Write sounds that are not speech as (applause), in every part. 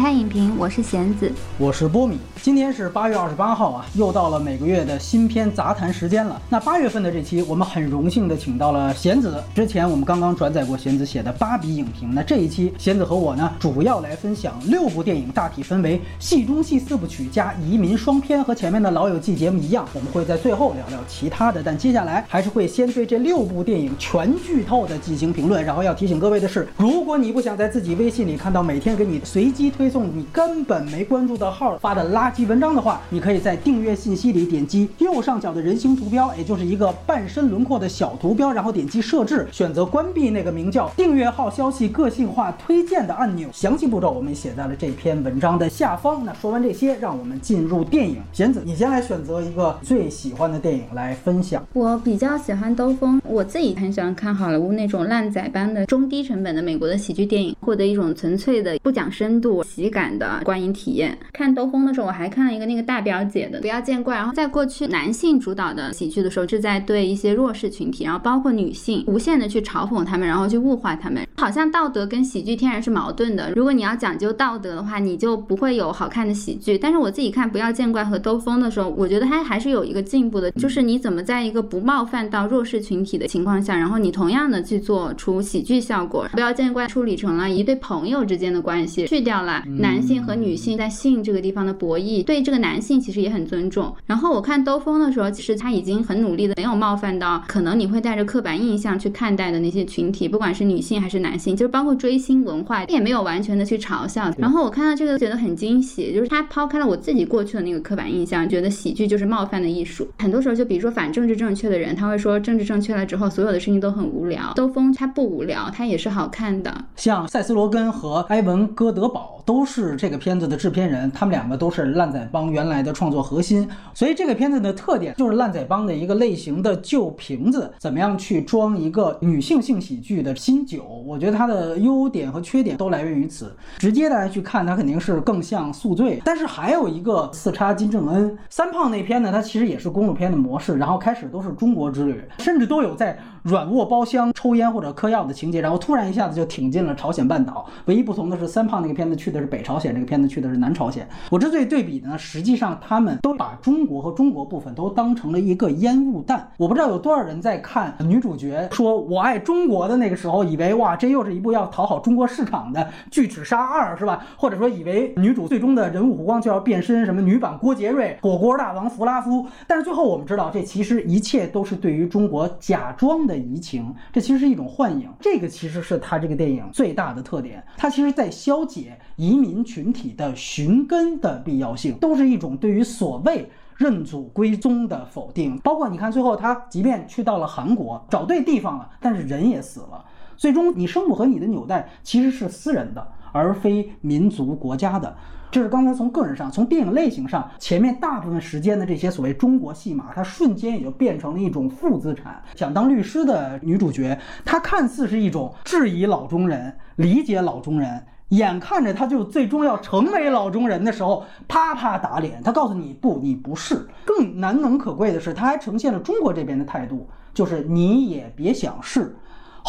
看影评，我是贤子，我是波米。今天是八月二十八号啊，又到了每个月的新片杂谈时间了。那八月份的这期，我们很荣幸的请到了贤子。之前我们刚刚转载过贤子写的芭比影评，那这一期贤子和我呢，主要来分享六部电影，大体分为戏中戏四部曲加移民双片。和前面的老友记节目一样，我们会在最后聊聊其他的。但接下来还是会先对这六部电影全剧透的进行评论。然后要提醒各位的是，如果你不想在自己微信里看到每天给你随机推送你根本没关注的号发的垃圾文章的话，你可以在订阅信息里点击右上角的人形图标，也就是一个半身轮廓的小图标，然后点击设置，选择关闭那个名叫“订阅号消息个性化推荐”的按钮。详细步骤我们写在了这篇文章的下方。那说完这些，让我们进入电影。贤子，你先来选择一个最喜欢的电影来分享。我比较喜欢兜风，我自己很喜欢看好莱坞那种烂仔般的中低成本的美国的喜剧电影，获得一种纯粹的不讲深度。喜感的观影体验。看兜风的时候，我还看了一个那个大表姐的，不要见怪。然后在过去男性主导的喜剧的时候，是在对一些弱势群体，然后包括女性，无限的去嘲讽他们，然后去物化他们。好像道德跟喜剧天然是矛盾的。如果你要讲究道德的话，你就不会有好看的喜剧。但是我自己看不要见怪和兜风的时候，我觉得它还是有一个进步的，就是你怎么在一个不冒犯到弱势群体的情况下，然后你同样的去做出喜剧效果。不要见怪处理成了一对朋友之间的关系，去掉了。男性和女性在性这个地方的博弈，对这个男性其实也很尊重。然后我看兜风的时候，其实他已经很努力的，没有冒犯到可能你会带着刻板印象去看待的那些群体，不管是女性还是男性，就是包括追星文化，他也没有完全的去嘲笑。然后我看到这个觉得很惊喜，就是他抛开了我自己过去的那个刻板印象，觉得喜剧就是冒犯的艺术。很多时候就比如说反政治正确的人，他会说政治正确了之后，所有的事情都很无聊。兜风他不无聊，他也是好看的。像塞斯罗根和埃文戈德堡。都都是这个片子的制片人，他们两个都是烂仔帮原来的创作核心，所以这个片子的特点就是烂仔帮的一个类型的旧瓶子，怎么样去装一个女性性喜剧的新酒？我觉得它的优点和缺点都来源于此。直接大家去看它肯定是更像宿醉，但是还有一个四叉金正恩三胖那篇呢，它其实也是公路片的模式，然后开始都是中国之旅，甚至都有在软卧包厢抽烟或者嗑药的情节，然后突然一下子就挺进了朝鲜半岛。唯一不同的是三胖那个片子去的。是北朝鲜，这个片子去的是南朝鲜。我之所以对比呢，实际上他们都把中国和中国部分都当成了一个烟雾弹。我不知道有多少人在看女主角说“我爱中国”的那个时候，以为哇，这又是一部要讨好中国市场的《巨齿鲨二》，是吧？或者说以为女主最终的人物弧光就要变身什么女版郭杰瑞、火锅大王弗拉夫。但是最后我们知道，这其实一切都是对于中国假装的移情，这其实是一种幻影。这个其实是他这个电影最大的特点，他其实在消解移。民群体的寻根的必要性，都是一种对于所谓认祖归宗的否定。包括你看，最后他即便去到了韩国，找对地方了，但是人也死了。最终，你生母和你的纽带其实是私人的，而非民族国家的。这是刚才从个人上，从电影类型上，前面大部分时间的这些所谓中国戏码，它瞬间也就变成了一种负资产。想当律师的女主角，她看似是一种质疑老中人、理解老中人。眼看着他就最终要成为老中人的时候，啪啪打脸。他告诉你不，你不是。更难能可贵的是，他还呈现了中国这边的态度，就是你也别想是。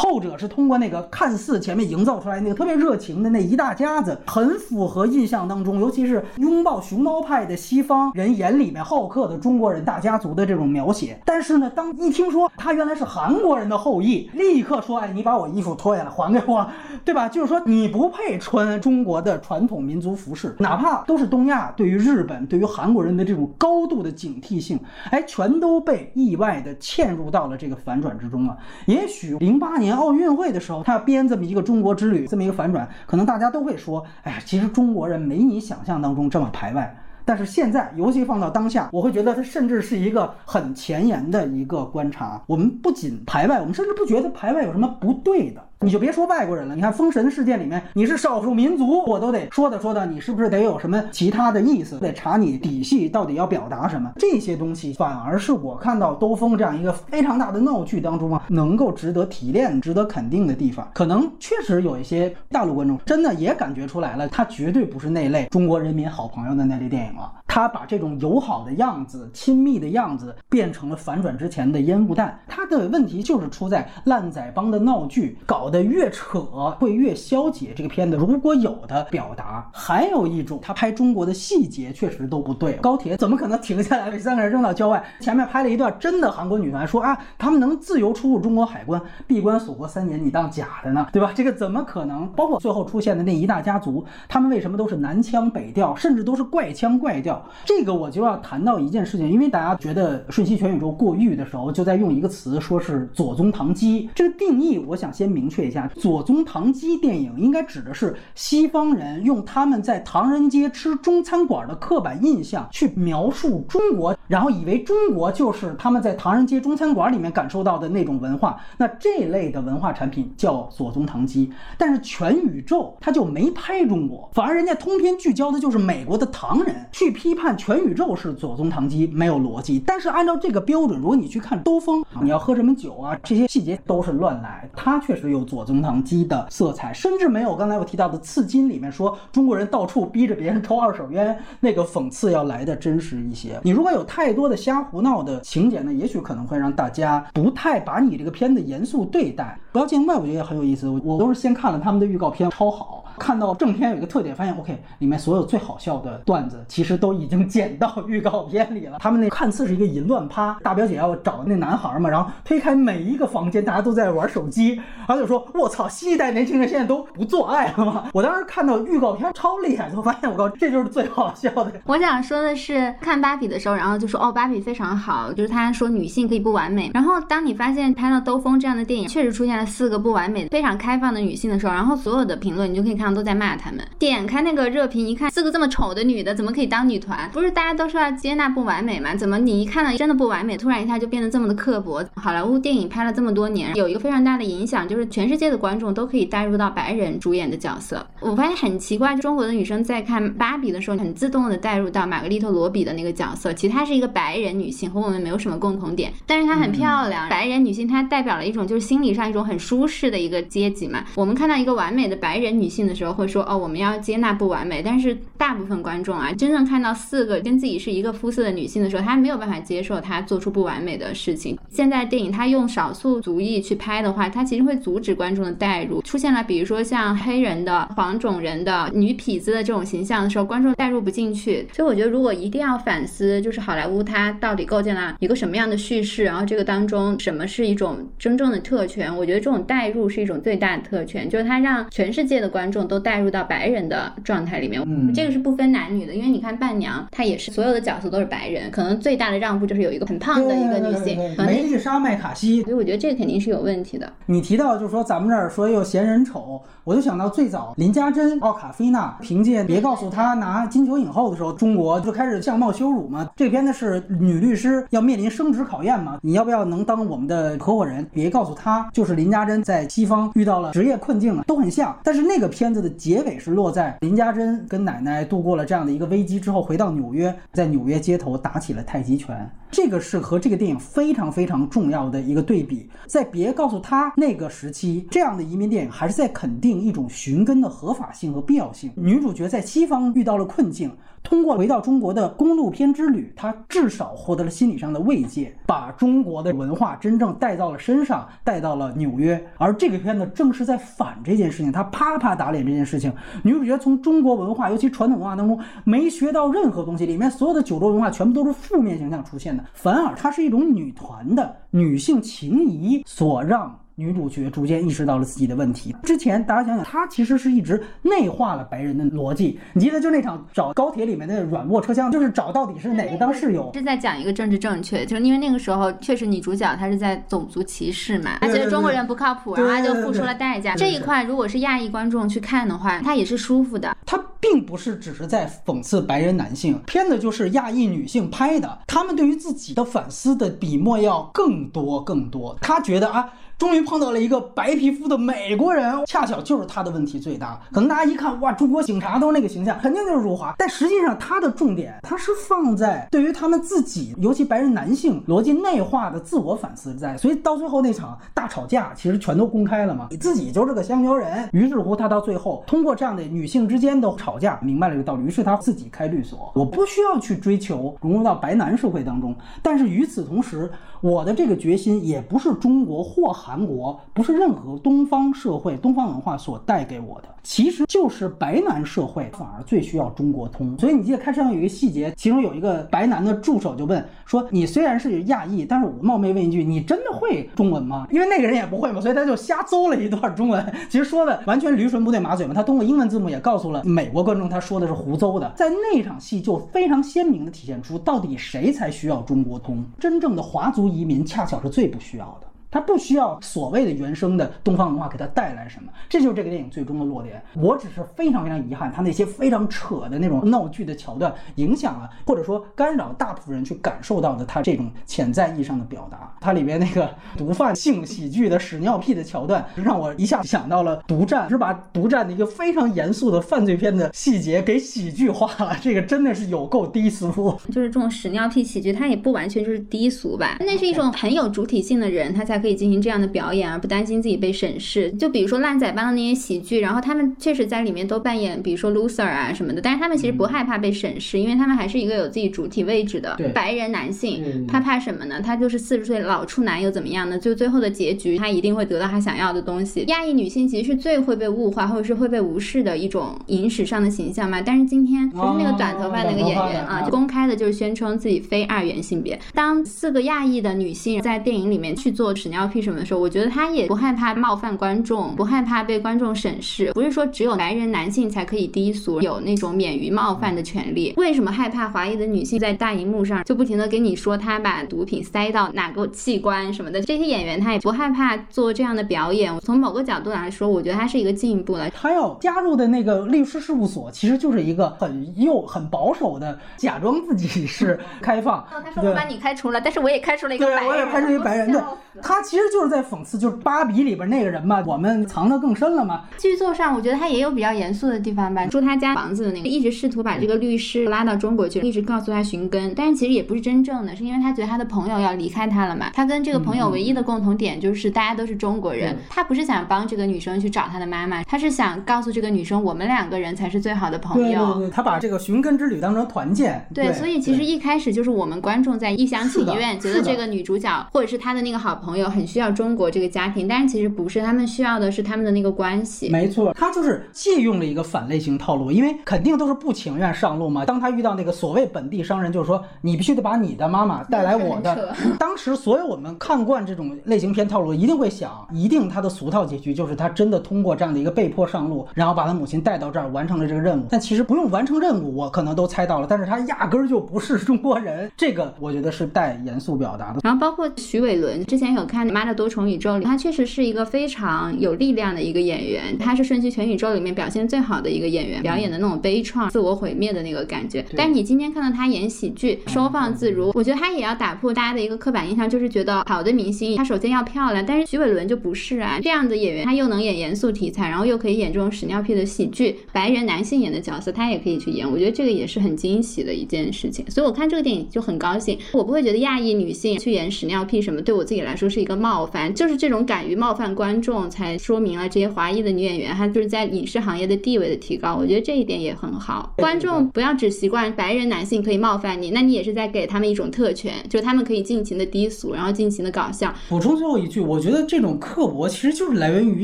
后者是通过那个看似前面营造出来那个特别热情的那一大家子，很符合印象当中，尤其是拥抱熊猫派的西方人眼里面好客的中国人大家族的这种描写。但是呢，当一听说他原来是韩国人的后裔，立刻说：“哎，你把我衣服脱下来还给我，对吧？”就是说你不配穿中国的传统民族服饰，哪怕都是东亚，对于日本、对于韩国人的这种高度的警惕性，哎，全都被意外的嵌入到了这个反转之中了。也许零八。年奥运会的时候，他要编这么一个中国之旅，这么一个反转，可能大家都会说，哎呀，其实中国人没你想象当中这么排外。但是现在，尤其放到当下，我会觉得他甚至是一个很前沿的一个观察。我们不仅排外，我们甚至不觉得排外有什么不对的。你就别说外国人了，你看《封神》事件里面，你是少数民族，我都得说的说的，你是不是得有什么其他的意思？得查你底细到底要表达什么？这些东西反而是我看到兜风这样一个非常大的闹剧当中啊，能够值得提炼、值得肯定的地方。可能确实有一些大陆观众真的也感觉出来了，他绝对不是那类中国人民好朋友的那类电影了。他把这种友好的样子、亲密的样子变成了反转之前的烟雾弹。他的问题就是出在烂仔帮的闹剧搞的越扯会越消解。这个片子如果有的表达，还有一种他拍中国的细节确实都不对。高铁怎么可能停下来被三个人扔到郊外？前面拍了一段真的韩国女团说啊，他们能自由出入中国海关，闭关锁国三年，你当假的呢？对吧？这个怎么可能？包括最后出现的那一大家族，他们为什么都是南腔北调，甚至都是怪腔怪调？这个我就要谈到一件事情，因为大家觉得《瞬息全宇宙》过誉的时候，就在用一个词，说是左宗棠鸡。这个定义，我想先明确一下，左宗棠鸡电影应该指的是西方人用他们在唐人街吃中餐馆的刻板印象去描述中国，然后以为中国就是他们在唐人街中餐馆里面感受到的那种文化。那这类的文化产品叫左宗棠鸡，但是全宇宙他就没拍中国，反而人家通篇聚焦的就是美国的唐人去批。判全宇宙是左宗棠鸡没有逻辑，但是按照这个标准，如果你去看兜风，你要喝什么酒啊，这些细节都是乱来。他确实有左宗棠鸡的色彩，甚至没有刚才我提到的《刺金》里面说中国人到处逼着别人抽二手烟那个讽刺要来的真实一些。你如果有太多的瞎胡闹的情节呢，也许可能会让大家不太把你这个片子严肃对待。不要见外，我觉得也很有意思。我都是先看了他们的预告片，超好。看到正片有一个特点，发现 OK，里面所有最好笑的段子其实都已经剪到预告片里了。他们那看似是一个淫乱趴，大表姐要找那男孩嘛，然后推开每一个房间，大家都在玩手机，然后就说：“我操，新一代年轻人现在都不做爱了吗？”我当时看到预告片超厉害，就发现我靠，这就是最好笑的。我想说的是，看芭比的时候，然后就说：“哦，芭比非常好。”就是他说女性可以不完美。然后当你发现拍到兜风这样的电影，确实出现了四个不完美、非常开放的女性的时候，然后所有的评论你就可以看到。都在骂他们。点开那个热评一看，四个这么丑的女的怎么可以当女团？不是大家都说要接纳不完美吗？怎么你一看到真的不完美，突然一下就变得这么的刻薄？好莱坞电影拍了这么多年，有一个非常大的影响，就是全世界的观众都可以带入到白人主演的角色。我发现很奇怪，中国的女生在看芭比的时候，很自动的带入到玛格丽特罗比的那个角色。其实她是一个白人女性，和我们没有什么共同点，但是她很漂亮。白人女性她代表了一种就是心理上一种很舒适的一个阶级嘛。我们看到一个完美的白人女性的时候，会说哦，我们要接纳不完美。但是大部分观众啊，真正看到四个跟自己是一个肤色的女性的时候，她没有办法接受她做出不完美的事情。现在电影它用少数族裔去拍的话，它其实会阻止观众的代入。出现了比如说像黑人的、黄种人的、女痞子的这种形象的时候，观众代入不进去。所以我觉得，如果一定要反思，就是好莱坞它到底构建了一个什么样的叙事，然后这个当中什么是一种真正的特权？我觉得这种代入是一种最大的特权，就是它让全世界的观众都代入到白人的状态里面。嗯，这个是不分男女的，因为你看伴娘，她也是所有的角色都是白人，可能最大的让步就是有一个很胖的一个女性，梅丽莎麦卡锡。所以我觉得这个肯定是有问题的。你提到就是说咱们这儿说又嫌人丑，我就想到最早林家珍、奥卡菲娜凭借《别告诉他》拿金球影后的时候，中国就开始相貌羞辱嘛。这片子是女律师要面临升职考验嘛，你要不要能当我们的合伙人？别告诉他，就是林家珍在西方遇到了职业困境啊，都很像。但是那个片子的结尾是落在林家珍跟奶奶度过了这样的一个危机之后，回到纽约，在纽约街头打起了太极拳。这个是和这个电影非常非常重要的一个对比。在别告诉他那个时期，这样的移民电影还是在肯定一种寻根的合法性和必要性。女主角在西方遇到了困境，通过回到中国的公路片之旅，她至少获得了心理上的慰藉，把中国的文化真正带到了身上，带到了纽约。而这个片子正是在反这件事情，他啪啪打脸这件事情。女主角从中国文化，尤其传统文化当中没学到任何东西，里面所有的酒桌文化全部都是负面形象出现的。反而，它是一种女团的女性情谊所让。女主角逐渐意识到了自己的问题。之前大家想想，她其实是一直内化了白人的逻辑。你记得就那场找高铁里面的软卧车厢，就是找到底是哪个当室友？是在讲一个政治正确，就是因为那个时候确实女主角她是在种族歧视嘛，她觉得中国人不靠谱，然后她就付出了代价。这一块如果是亚裔观众去看的话，她也是舒服的。她并不是只是在讽刺白人男性，片子就是亚裔女性拍的，她们对于自己的反思的笔墨要更多更多。她觉得啊。终于碰到了一个白皮肤的美国人，恰巧就是他的问题最大。可能大家一看，哇，中国警察都是那个形象，肯定就是辱华。但实际上，他的重点他是放在对于他们自己，尤其白人男性逻辑内化的自我反思在。所以到最后那场大吵架，其实全都公开了嘛，你自己就是个香蕉人。于是乎，他到最后通过这样的女性之间的吵架，明白了这个道理。于是他自己开律所，我不需要去追求融入到白男社会当中，但是与此同时。我的这个决心也不是中国或韩国，不是任何东方社会、东方文化所带给我的，其实就是白男社会反而最需要中国通。所以你记得开车上有一个细节，其中有一个白男的助手就问说：“你虽然是亚裔，但是我冒昧问一句，你真的会中文吗？”因为那个人也不会嘛，所以他就瞎诌了一段中文，(laughs) 其实说的完全驴唇不对马嘴嘛。他通过英文字幕也告诉了美国观众，他说的是胡诌的。在那场戏就非常鲜明的体现出，到底谁才需要中国通？真正的华族。移民恰巧是最不需要的。他不需要所谓的原生的东方文化给他带来什么，这就是这个电影最终的落点。我只是非常非常遗憾，他那些非常扯的那种闹剧的桥段，影响了或者说干扰大部分人去感受到的他这种潜在意义上的表达。它里面那个毒贩性喜剧的屎尿屁的桥段，让我一下想到了《独占》，是把《独占》的一个非常严肃的犯罪片的细节给喜剧化了。这个真的是有够低俗。就是这种屎尿屁喜剧，它也不完全就是低俗吧？那是一种很有主体性的人，他才。可以进行这样的表演，而不担心自己被审视。就比如说烂仔帮的那些喜剧，然后他们确实在里面都扮演，比如说 loser 啊什么的，但是他们其实不害怕被审视，因为他们还是一个有自己主体位置的白人男性。他怕什么呢？他就是四十岁老处男又怎么样呢？就最后的结局，他一定会得到他想要的东西。亚裔女性其实是最会被物化或者是会被无视的一种影史上的形象嘛。但是今天就是那个短头发那个演员啊，就公开的就是宣称自己非二元性别。当四个亚裔的女性在电影里面去做。尿屁什么的时候，我觉得他也不害怕冒犯观众，不害怕被观众审视。不是说只有白人男性才可以低俗，有那种免于冒犯的权利。为什么害怕华裔的女性在大荧幕上就不停的跟你说她把毒品塞到哪个器官什么的？这些演员他也不害怕做这样的表演。从某个角度来说，我觉得他是一个进步了。他要加入的那个律师事务所，其实就是一个很右、很保守的，假装自己是开放。他说我把你开除了，但是我也开除了一个白人，我也开除一个白人。对，他。其实就是在讽刺，就是《芭比》里边那个人嘛，我们藏得更深了嘛。剧作上，我觉得他也有比较严肃的地方吧。住他家房子的那个，一直试图把这个律师拉到中国去，一直告诉他寻根，但是其实也不是真正的，是因为他觉得他的朋友要离开他了嘛。他跟这个朋友唯一的共同点就是大家都是中国人。他不是想帮这个女生去找他的妈妈，他是想告诉这个女生，我们两个人才是最好的朋友。对对对，他把这个寻根之旅当成团建。对，所以其实一开始就是我们观众在一厢情愿，觉得这个女主角或者是他的那个好朋友很需要中国。这个家庭，但是其实不是，他们需要的是他们的那个关系。没错，他就是借用了一个反类型套路，因为肯定都是不情愿上路嘛。当他遇到那个所谓本地商人，就是说你必须得把你的妈妈带来我的。(laughs) 当时所有我们看惯这种类型片套路，一定会想，一定他的俗套结局就是他真的通过这样的一个被迫上路，然后把他母亲带到这儿完成了这个任务。但其实不用完成任务，我可能都猜到了，但是他压根儿就不是中国人，这个我觉得是带严肃表达的。然后包括徐伟伦，之前有看《妈的多重宇宙》。里他确实是一个非常有力量的一个演员，他是《瞬息全宇宙》里面表现最好的一个演员，表演的那种悲怆、自我毁灭的那个感觉。但是你今天看到他演喜剧，收放自如，我觉得他也要打破大家的一个刻板印象，就是觉得好的明星他首先要漂亮，但是徐伟伦就不是啊。这样的演员他又能演严肃题材，然后又可以演这种屎尿屁的喜剧，白人男性演的角色他也可以去演，我觉得这个也是很惊喜的一件事情。所以我看这个电影就很高兴，我不会觉得亚裔女性去演屎尿屁什么，对我自己来说是一个冒犯，就是。这种敢于冒犯观众，才说明了这些华裔的女演员，她就是在影视行业的地位的提高。我觉得这一点也很好。观众不要只习惯白人男性可以冒犯你，那你也是在给他们一种特权，就是他们可以尽情的低俗，然后尽情的搞笑。补充最后一句，我觉得这种刻薄其实就是来源于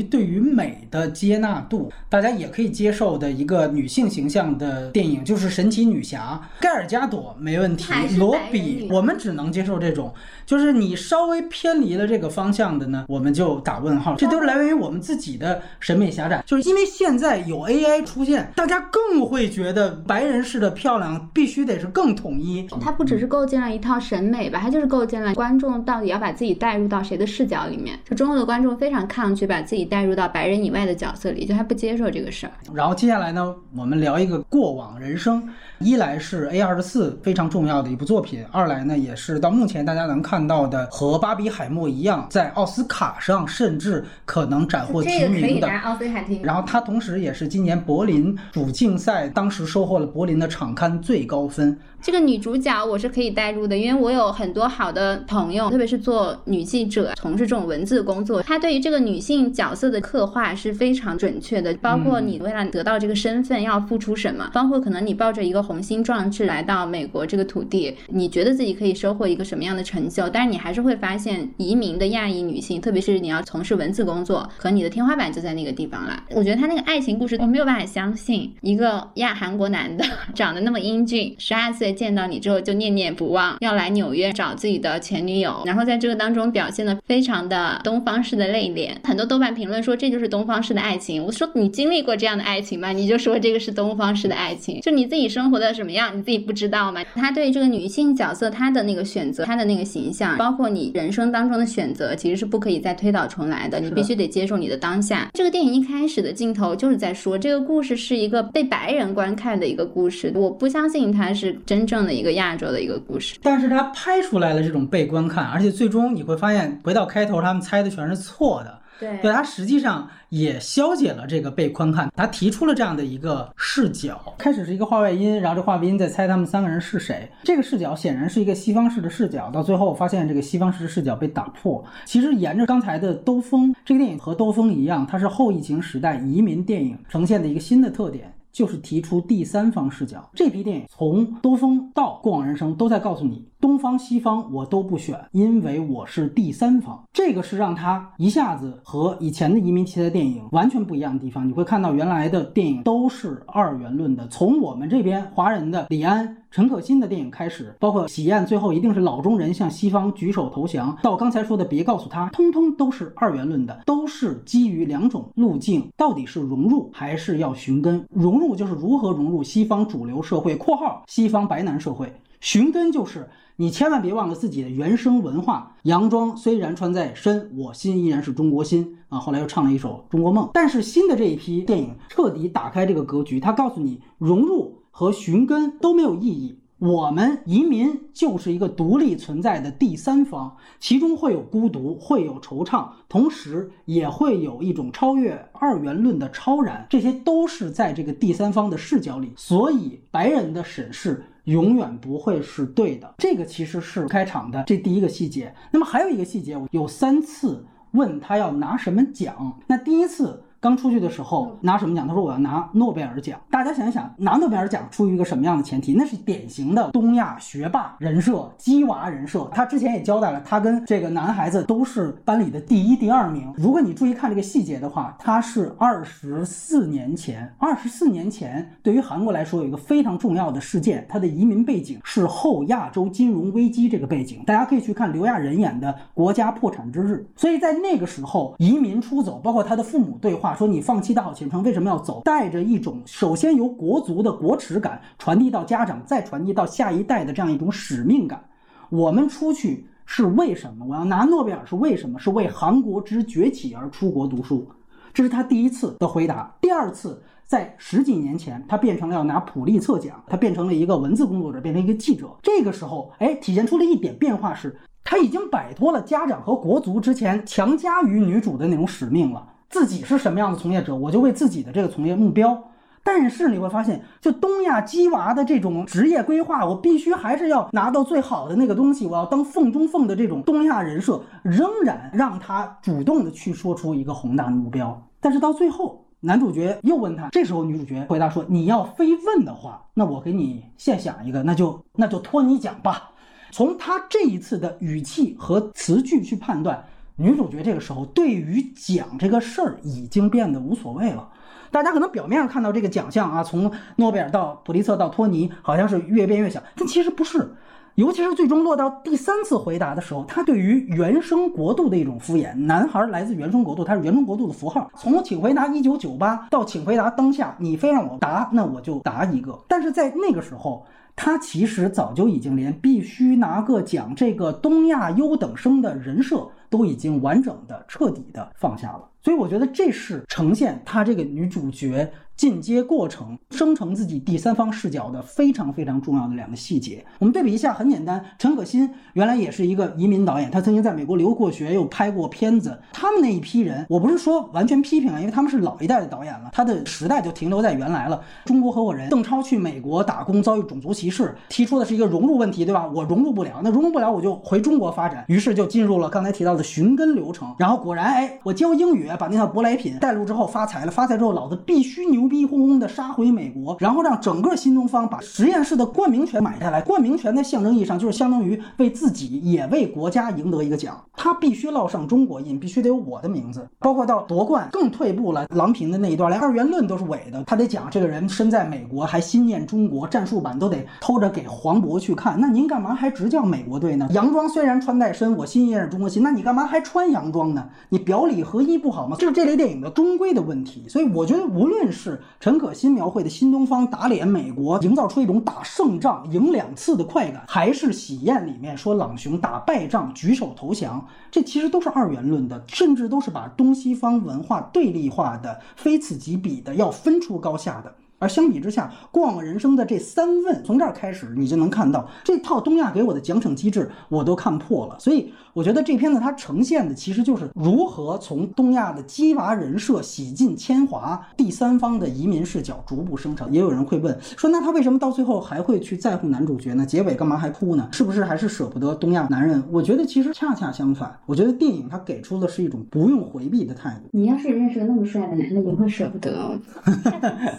对于美的接纳度，大家也可以接受的一个女性形象的电影，就是神奇女侠，盖尔加朵没问题，罗比我们只能接受这种。就是你稍微偏离了这个方向的呢，我们就打问号。这都是来源于我们自己的审美狭窄。就是因为现在有 AI 出现，大家更会觉得白人式的漂亮必须得是更统一。它不只是构建了一套审美吧，它就是构建了观众到底要把自己带入到谁的视角里面。就中国的观众非常抗拒把自己带入到白人以外的角色里，就他不接受这个事儿。然后接下来呢，我们聊一个过往人生。一来是 A 二十四非常重要的一部作品，二来呢也是到目前大家能看到的和《芭比海默》一一样，在奥斯卡上甚至可能斩获提名的。拿奥斯卡提名。然后他同时也是今年柏林主竞赛当时收获了柏林的场刊最高分。这个女主角我是可以代入的，因为我有很多好的朋友，特别是做女记者、从事这种文字工作，她对于这个女性角色的刻画是非常准确的。包括你为了得到这个身份要付出什么，包括可能你抱着一个雄心壮志来到美国这个土地，你觉得自己可以收获一个什么样的成就，但是你还是会发现，移民的亚裔女性，特别是你要从事文字工作，和你的天花板就在那个地方了。我觉得她那个爱情故事，我没有办法相信一个亚韩国男的 (laughs) 长得那么英俊，十二岁见到你之后就念念不忘，要来纽约找自己的前女友，然后在这个当中表现的非常的东方式的内敛。很多豆瓣评论说这就是东方式的爱情。我说你经历过这样的爱情吗？你就说这个是东方式的爱情，就你自己生活的什么样，你自己不知道吗？他对这个女性角色她的那个选择，她的那个形象，包括你人生当中的选择，其实是不可以再推倒重来的，你必须得接受你的当下。这个电影一开始的镜头就是在说这个故事是一个被白人观看的一个故事，我不相信它是真正的一个亚洲的一个故事。但是它拍出来了这种被观看，而且最终你会发现，回到开头他们猜的全是错的。对对他实际上也消解了这个被观看，他提出了这样的一个视角。开始是一个画外音，然后这画外音在猜他们三个人是谁。这个视角显然是一个西方式的视角，到最后发现这个西方式的视角被打破。其实沿着刚才的兜风，这个电影和兜风一样，它是后疫情时代移民电影呈现的一个新的特点。就是提出第三方视角。这批电影从兜风到过往人生都在告诉你，东方西方我都不选，因为我是第三方。这个是让他一下子和以前的移民题材电影完全不一样的地方。你会看到原来的电影都是二元论的，从我们这边华人的李安。陈可辛的电影开始，包括喜宴，最后一定是老中人向西方举手投降。到刚才说的，别告诉他，通通都是二元论的，都是基于两种路径，到底是融入还是要寻根？融入就是如何融入西方主流社会（括号西方白男社会），寻根就是你千万别忘了自己的原生文化。洋装虽然穿在身，我心依然是中国心啊。后来又唱了一首《中国梦》，但是新的这一批电影彻底打开这个格局，他告诉你融入。和寻根都没有意义。我们移民就是一个独立存在的第三方，其中会有孤独，会有惆怅，同时也会有一种超越二元论的超然。这些都是在这个第三方的视角里，所以白人的审视永远不会是对的。这个其实是开场的这第一个细节。那么还有一个细节，我有三次问他要拿什么奖。那第一次。刚出去的时候拿什么奖？他说我要拿诺贝尔奖。大家想一想，拿诺贝尔奖出于一个什么样的前提？那是典型的东亚学霸人设、鸡娃人设。他之前也交代了，他跟这个男孩子都是班里的第一、第二名。如果你注意看这个细节的话，他是二十四年前，二十四年前对于韩国来说有一个非常重要的事件，他的移民背景是后亚洲金融危机这个背景。大家可以去看刘亚仁演的《国家破产之日》。所以在那个时候，移民出走，包括他的父母对话。说你放弃大好前程，为什么要走？带着一种首先由国足的国耻感传递到家长，再传递到下一代的这样一种使命感。我们出去是为什么？我要拿诺贝尔是为什么？是为韩国之崛起而出国读书。这是他第一次的回答。第二次，在十几年前，他变成了要拿普利策奖，他变成了一个文字工作者，变成一个记者。这个时候，哎，体现出了一点变化是，他已经摆脱了家长和国足之前强加于女主的那种使命了。自己是什么样的从业者，我就为自己的这个从业目标。但是你会发现，就东亚鸡娃的这种职业规划，我必须还是要拿到最好的那个东西，我要当凤中凤的这种东亚人设，仍然让他主动的去说出一个宏大的目标。但是到最后，男主角又问他，这时候女主角回答说：“你要非问的话，那我给你现想一个，那就那就托你讲吧。”从他这一次的语气和词句去判断。女主角这个时候对于奖这个事儿已经变得无所谓了。大家可能表面上看到这个奖项啊，从诺贝尔到普利策到托尼，好像是越变越小，但其实不是。尤其是最终落到第三次回答的时候，他对于原生国度的一种敷衍。男孩来自原生国度，他是原生国度的符号。从请回答一九九八到请回答当下，你非让我答，那我就答一个。但是在那个时候。他其实早就已经连必须拿个奖这个东亚优等生的人设都已经完整的、彻底的放下了。所以我觉得这是呈现他这个女主角。进阶过程生成自己第三方视角的非常非常重要的两个细节，我们对比一下，很简单。陈可辛原来也是一个移民导演，他曾经在美国留过学，又拍过片子。他们那一批人，我不是说完全批评啊，因为他们是老一代的导演了，他的时代就停留在原来了。中国合伙人邓超去美国打工遭遇种族歧视，提出的是一个融入问题，对吧？我融入不了，那融入不了我就回中国发展，于是就进入了刚才提到的寻根流程。然后果然，哎，我教英语，把那套舶来品带入之后发财了，发财之后老子必须牛。逼哄哄的杀回美国，然后让整个新东方把实验室的冠名权买下来。冠名权在象征意义上就是相当于为自己也为国家赢得一个奖，他必须烙上中国印，必须得有我的名字。包括到夺冠更退步了，郎平的那一段连二元论都是伪的，他得讲这个人身在美国还心念中国，战术版都得偷着给黄渤去看。那您干嘛还执教美国队呢？洋装虽然穿戴深，我心依然是中国心，那你干嘛还穿洋装呢？你表里合一不好吗？就是这类电影的终归的问题。所以我觉得无论是。陈可辛描绘的新东方打脸美国，营造出一种打胜仗赢两次的快感，还是喜宴里面说朗雄打败仗举手投降，这其实都是二元论的，甚至都是把东西方文化对立化的，非此即彼的，要分出高下的。而相比之下，过往人生的这三问，从这儿开始，你就能看到这套东亚给我的奖惩机制，我都看破了。所以我觉得这片子它呈现的其实就是如何从东亚的鸡娃人设洗尽铅华，第三方的移民视角逐步生成。也有人会问说，那他为什么到最后还会去在乎男主角呢？结尾干嘛还哭呢？是不是还是舍不得东亚男人？我觉得其实恰恰相反，我觉得电影它给出的是一种不用回避的态度。你要是认识个那么帅的男的，也会舍不得。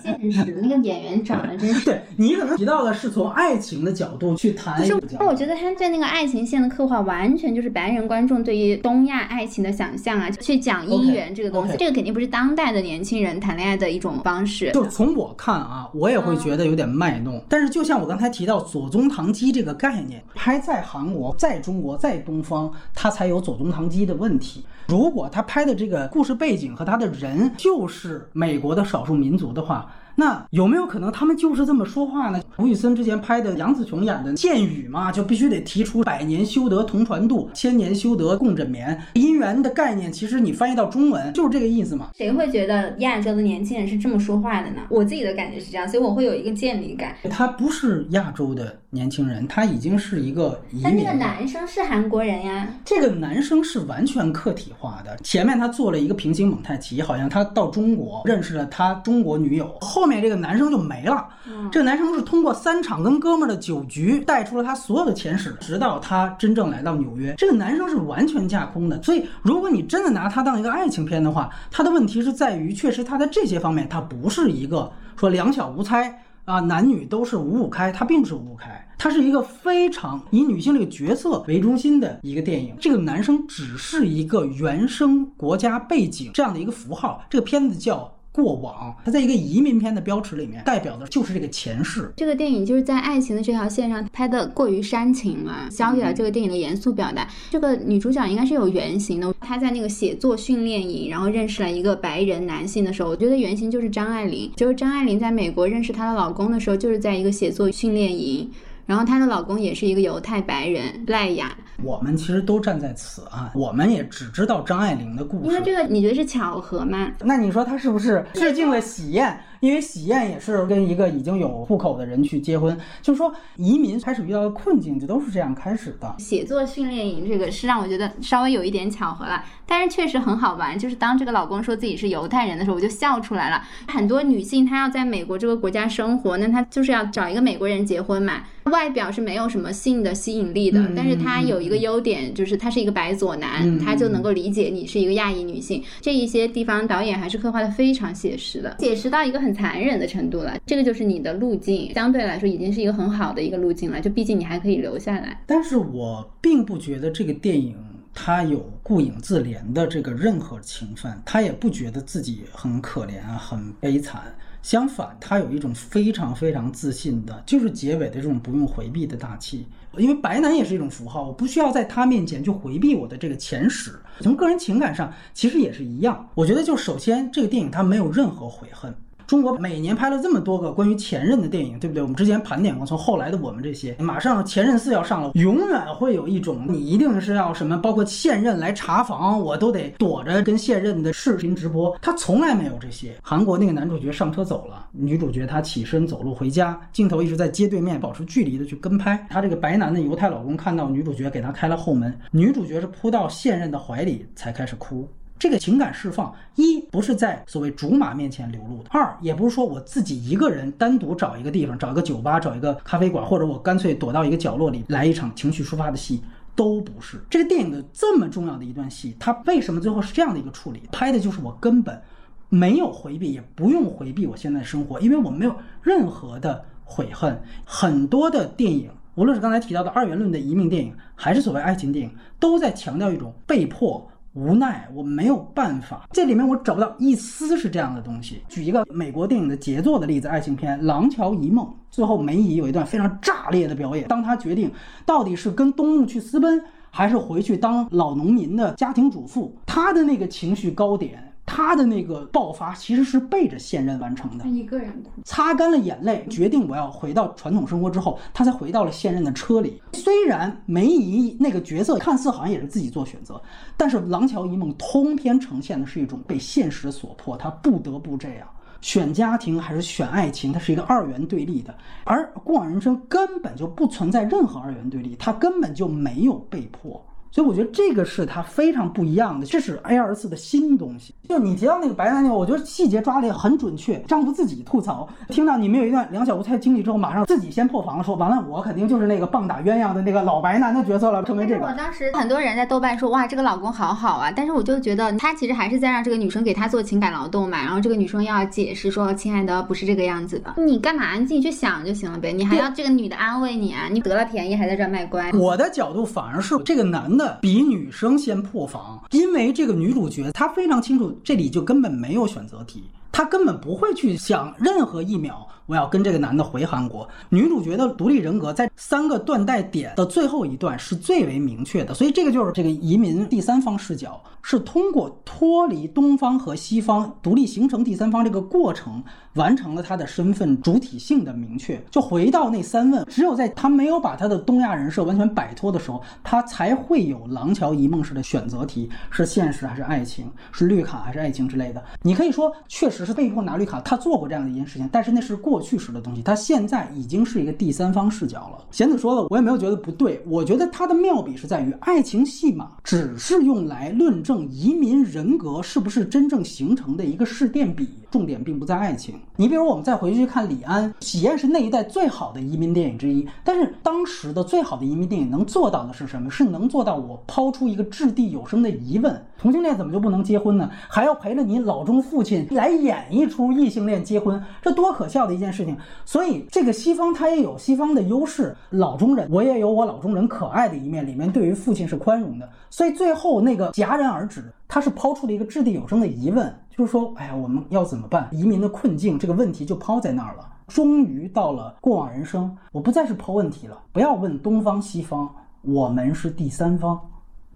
现实。那个演员长得真是，对你可能提到的是从爱情的角度去谈。我觉得他对那个爱情线的刻画，完全就是白人观众对于东亚爱情的想象啊，去讲姻缘这个东西，这个肯定不是当代的年轻人谈恋爱的一种方式。就从我看啊，我也会觉得有点卖弄。但是就像我刚才提到左宗棠鸡这个概念，拍在韩国、在中国、在东方，它才有左宗棠鸡的问题。如果他拍的这个故事背景和他的人就是美国的少数民族的话。那有没有可能他们就是这么说话呢？吴宇森之前拍的杨紫琼演的《剑雨》嘛，就必须得提出“百年修得同船渡，千年修得共枕眠”。姻缘的概念，其实你翻译到中文就是这个意思嘛？谁会觉得亚洲的年轻人是这么说话的呢？我自己的感觉是这样，所以我会有一个建立感。他不是亚洲的年轻人，他已经是一个移民。但那个男生是韩国人呀。这个男生是完全客体化的。前面他做了一个平行蒙太奇，好像他到中国认识了他中国女友，后。面这个男生就没了。这个男生是通过三场跟哥们儿的酒局带出了他所有的前史，直到他真正来到纽约。这个男生是完全架空的。所以，如果你真的拿他当一个爱情片的话，他的问题是在于，确实他在这些方面，他不是一个说两小无猜啊，男女都是五五开，它并不是五五开，它是一个非常以女性这个角色为中心的一个电影。这个男生只是一个原生国家背景这样的一个符号。这个片子叫。过往，它在一个移民片的标尺里面，代表的就是这个前世。这个电影就是在爱情的这条线上拍的过于煽情了，消解了这个电影的严肃表达。这个女主角应该是有原型的，她在那个写作训练营，然后认识了一个白人男性的时候，我觉得原型就是张爱玲。就是张爱玲在美国认识她的老公的时候，就是在一个写作训练营。然后她的老公也是一个犹太白人赖雅。我们其实都站在此岸，我们也只知道张爱玲的故事。因为这个，你觉得是巧合吗？那你说他是不是致敬了喜宴？因为喜宴也是跟一个已经有户口的人去结婚，就是说移民开始遇到的困境，就都是这样开始的。写作训练营这个是让我觉得稍微有一点巧合了，但是确实很好玩。就是当这个老公说自己是犹太人的时候，我就笑出来了。很多女性她要在美国这个国家生活，那她就是要找一个美国人结婚嘛。外表是没有什么性的吸引力的，但是他有一个优点，就是他是一个白左男，他就能够理解你是一个亚裔女性。这一些地方导演还是刻画的非常写实的，写实到一个很。残忍的程度了，这个就是你的路径，相对来说已经是一个很好的一个路径了。就毕竟你还可以留下来。但是我并不觉得这个电影它有顾影自怜的这个任何情分，他也不觉得自己很可怜，很悲惨。相反，他有一种非常非常自信的，就是结尾的这种不用回避的大气。因为白男也是一种符号，我不需要在他面前去回避我的这个前史。从个人情感上，其实也是一样。我觉得，就首先这个电影它没有任何悔恨。中国每年拍了这么多个关于前任的电影，对不对？我们之前盘点过，从后来的我们这些，马上前任四要上了，永远会有一种你一定是要什么，包括现任来查房，我都得躲着跟现任的视频直播。他从来没有这些。韩国那个男主角上车走了，女主角她起身走路回家，镜头一直在街对面保持距离的去跟拍。他这个白男的犹太老公看到女主角给他开了后门，女主角是扑到现任的怀里才开始哭。这个情感释放，一不是在所谓竹马面前流露的，二也不是说我自己一个人单独找一个地方，找一个酒吧，找一个咖啡馆，或者我干脆躲到一个角落里来一场情绪抒发的戏，都不是。这个电影的这么重要的一段戏，它为什么最后是这样的一个处理？拍的就是我根本没有回避，也不用回避我现在的生活，因为我没有任何的悔恨。很多的电影，无论是刚才提到的二元论的移民电影，还是所谓爱情电影，都在强调一种被迫。无奈，我没有办法。这里面我找不到一丝是这样的东西。举一个美国电影的杰作的例子，爱情片《廊桥遗梦》，最后梅姨有一段非常炸裂的表演。当她决定到底是跟东木去私奔，还是回去当老农民的家庭主妇，她的那个情绪高点。他的那个爆发其实是背着现任完成的，一个人哭，擦干了眼泪，决定我要回到传统生活之后，他才回到了现任的车里。虽然梅姨那个角色看似好像也是自己做选择，但是《廊桥遗梦》通篇呈现的是一种被现实所迫，他不得不这样选家庭还是选爱情，它是一个二元对立的。而《过往人生》根本就不存在任何二元对立，他根本就没有被迫。所以我觉得这个是它非常不一样的，这是 A 二四的新东西。就你提到那个白男那个，我觉得细节抓的也很准确。丈夫自己吐槽，听到你们有一段两小无猜经历之后，马上自己先破防了，说完了，我肯定就是那个棒打鸳鸯的那个老白男的角色了，成为这个。我当时很多人在豆瓣说，哇，这个老公好好啊，但是我就觉得他其实还是在让这个女生给他做情感劳动嘛，然后这个女生要解释说，亲爱的，不是这个样子的，你干嘛？你自己去想就行了呗，你还要这个女的安慰你啊？你得了便宜还在这卖乖。我的角度反而是这个男比女生先破防，因为这个女主角她非常清楚，这里就根本。没有选择题，她根本不会去想任何一秒我要跟这个男的回韩国。女主角的独立人格在三个断代点的最后一段是最为明确的，所以这个就是这个移民第三方视角，是通过脱离东方和西方独立形成第三方这个过程。完成了他的身份主体性的明确，就回到那三问，只有在他没有把他的东亚人设完全摆脱的时候，他才会有廊桥遗梦式的选择题：是现实还是爱情？是绿卡还是爱情之类的？你可以说，确实只是被迫拿绿卡，他做过这样的一件事情，但是那是过去时的东西，他现在已经是一个第三方视角了。贤子说的，我也没有觉得不对，我觉得他的妙笔是在于爱情戏码只是用来论证移民人格是不是真正形成的一个试电笔，重点并不在爱情。你比如我们再回去看李安，《喜宴》是那一代最好的移民电影之一。但是当时的最好的移民电影能做到的是什么？是能做到我抛出一个掷地有声的疑问：同性恋怎么就不能结婚呢？还要陪着你老中父亲来演演绎出异性恋结婚，这多可笑的一件事情！所以这个西方它也有西方的优势，老中人我也有我老中人可爱的一面，里面对于父亲是宽容的。所以最后那个戛然而止，他是抛出了一个掷地有声的疑问。就是说，哎呀，我们要怎么办？移民的困境这个问题就抛在那儿了。终于到了过往人生，我不再是抛问题了，不要问东方西方，我们是第三方。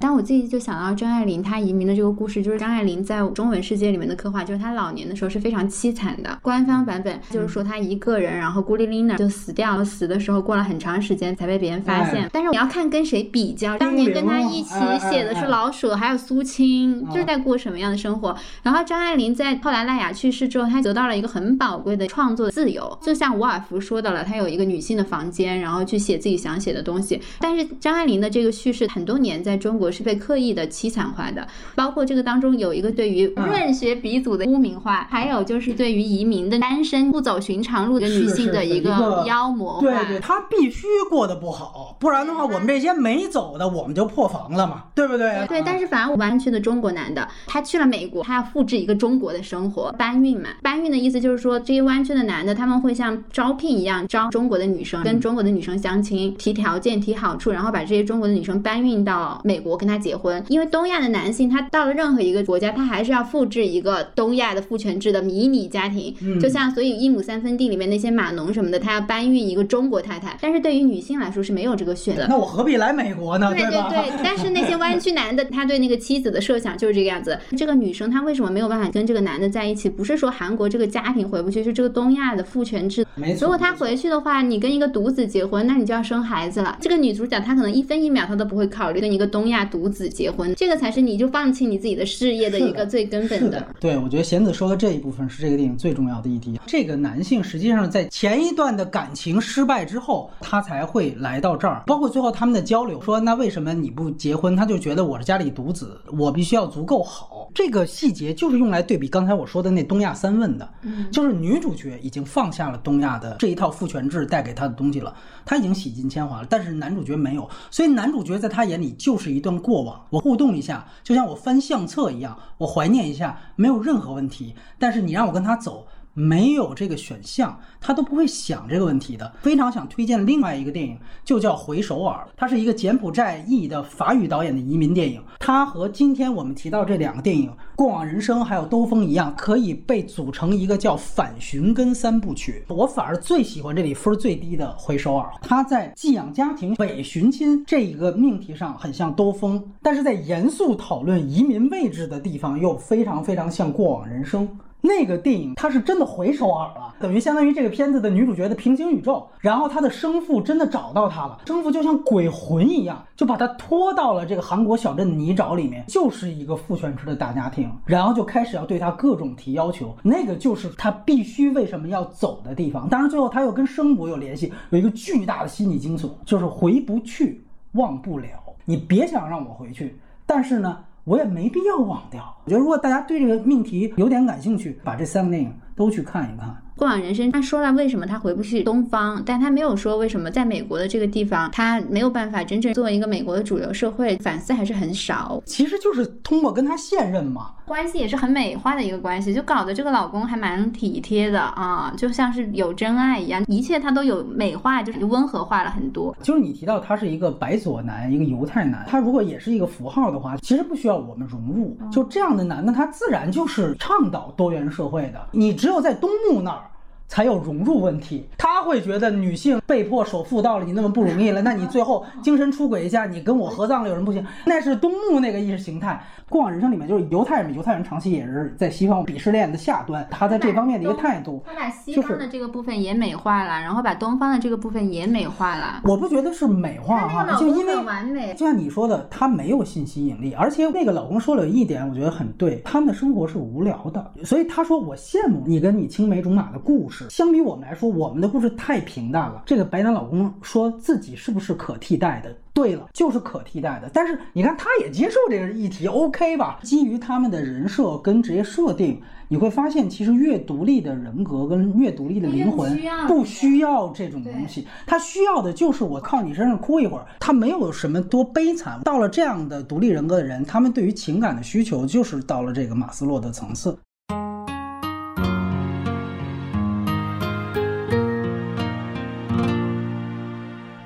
但我自己就想到张爱玲她移民的这个故事，就是张爱玲在中文世界里面的刻画，就是她老年的时候是非常凄惨的。官方版本就是说她一个人，然后孤零零的就死掉了，死的时候过了很长时间才被别人发现。但是你要看跟谁比较，当年跟她一起写的是老舍，还有苏青，就是在过什么样的生活。然后张爱玲在后来赖雅去世之后，她得到了一个很宝贵的创作自由，就像伍尔夫说的了，她有一个女性的房间，然后去写自己想写的东西。但是张爱玲的这个叙事很多年在中国。是被刻意的凄惨化的，包括这个当中有一个对于润学鼻祖的污名化，还有就是对于移民的单身不走寻常路的女性的一个妖魔化。对对，她必须过得不好，不然的话，我们这些没走的，我们就破防了嘛，对不对？对，但是反而弯曲的中国男的，他去了美国，他要复制一个中国的生活，搬运嘛。搬运的意思就是说，这些弯曲的男的，他们会像招聘一样招中国的女生，跟中国的女生相亲，提条件、提好处，然后把这些中国的女生搬运到美国。跟他结婚，因为东亚的男性他到了任何一个国家，他还是要复制一个东亚的父权制的迷你家庭，就像所以一亩三分地里面那些码农什么的，他要搬运一个中国太太，但是对于女性来说是没有这个选择。那我何必来美国呢？对对对，但是那些弯曲男的，他对那个妻子的设想就是这个样子。这个女生她为什么没有办法跟这个男的在一起？不是说韩国这个家庭回不去，是这个东亚的父权制。没错。如果他回去的话，你跟一个独子结婚，那你就要生孩子了。这个女主角她可能一分一秒她都不会考虑跟一个东亚独子结婚，这个才是你就放弃你自己的事业的一个最根本的。对，我觉得贤子说的这一部分是这个电影最重要的议题。这个男性实际上在前一段的感情失败之后，他才会来到这儿，包括最后他们的交流，说那为什么你不结婚？他就觉得我是家里独子，我必须要足够好。这个细节就是用来对比刚才我说的那东亚三问的，就是女主角已经放下了东亚的这一套父权制带给她的东西了，她已经洗尽铅华了，但是男主角没有，所以男主角在他眼里就是一段过往。我互动一下，就像我翻相册一样，我怀念一下，没有任何问题。但是你让我跟他走。没有这个选项，他都不会想这个问题的。非常想推荐另外一个电影，就叫《回首尔》，它是一个柬埔寨裔的法语导演的移民电影。它和今天我们提到这两个电影《过往人生》还有《兜风》一样，可以被组成一个叫“反寻根三部曲”。我反而最喜欢这里分最低的《回首尔》，它在寄养家庭、伪寻亲这一个命题上很像《兜风》，但是在严肃讨论移民位置的地方又非常非常像《过往人生》。那个电影它是真的回首尔了，等于相当于这个片子的女主角的平行宇宙，然后她的生父真的找到她了，生父就像鬼魂一样，就把她拖到了这个韩国小镇的泥沼里面，就是一个父权制的大家庭，然后就开始要对她各种提要求，那个就是她必须为什么要走的地方。当然最后她又跟生母有联系，有一个巨大的心理惊悚，就是回不去，忘不了。你别想让我回去，但是呢。我也没必要忘掉。我觉得，如果大家对这个命题有点感兴趣，把这三个电影都去看一看。过往人生，他说了为什么他回不去东方，但他没有说为什么在美国的这个地方，他没有办法真正作为一个美国的主流社会，反思还是很少。其实就是通过跟他现任嘛，关系也是很美化的一个关系，就搞得这个老公还蛮体贴的啊，就像是有真爱一样，一切他都有美化，就是温和化了很多。就是你提到他是一个白左男，一个犹太男，他如果也是一个符号的话，其实不需要我们融入。就这样的男的，他自然就是倡导多元社会的。你只有在东木那儿。才有融入问题，他会觉得女性被迫守妇道了，你那么不容易了，那你最后精神出轨一下，你跟我合葬了有人不行？(laughs) 那是东木那个意识形态。过往人生里面就是犹太人，犹太人长期也是在西方鄙视链的下端，他在这方面的一个态度，他把西方的这个部分也美化了，然后把东方的这个部分也美化了。我不觉得是美化哈，就因为完美就像你说的，他没有信息引力，而且那个老公说了一点，我觉得很对，他们的生活是无聊的，所以他说我羡慕你跟你青梅竹马的故事。相比我们来说，我们的故事太平淡了。这个白男老公说自己是不是可替代的？对了，就是可替代的。但是你看，他也接受这个议题，OK 吧？基于他们的人设跟职业设定，你会发现，其实越独立的人格跟越独立的灵魂，不需要这种东西。他需要的就是我靠你身上哭一会儿。他没有什么多悲惨。到了这样的独立人格的人，他们对于情感的需求就是到了这个马斯洛的层次。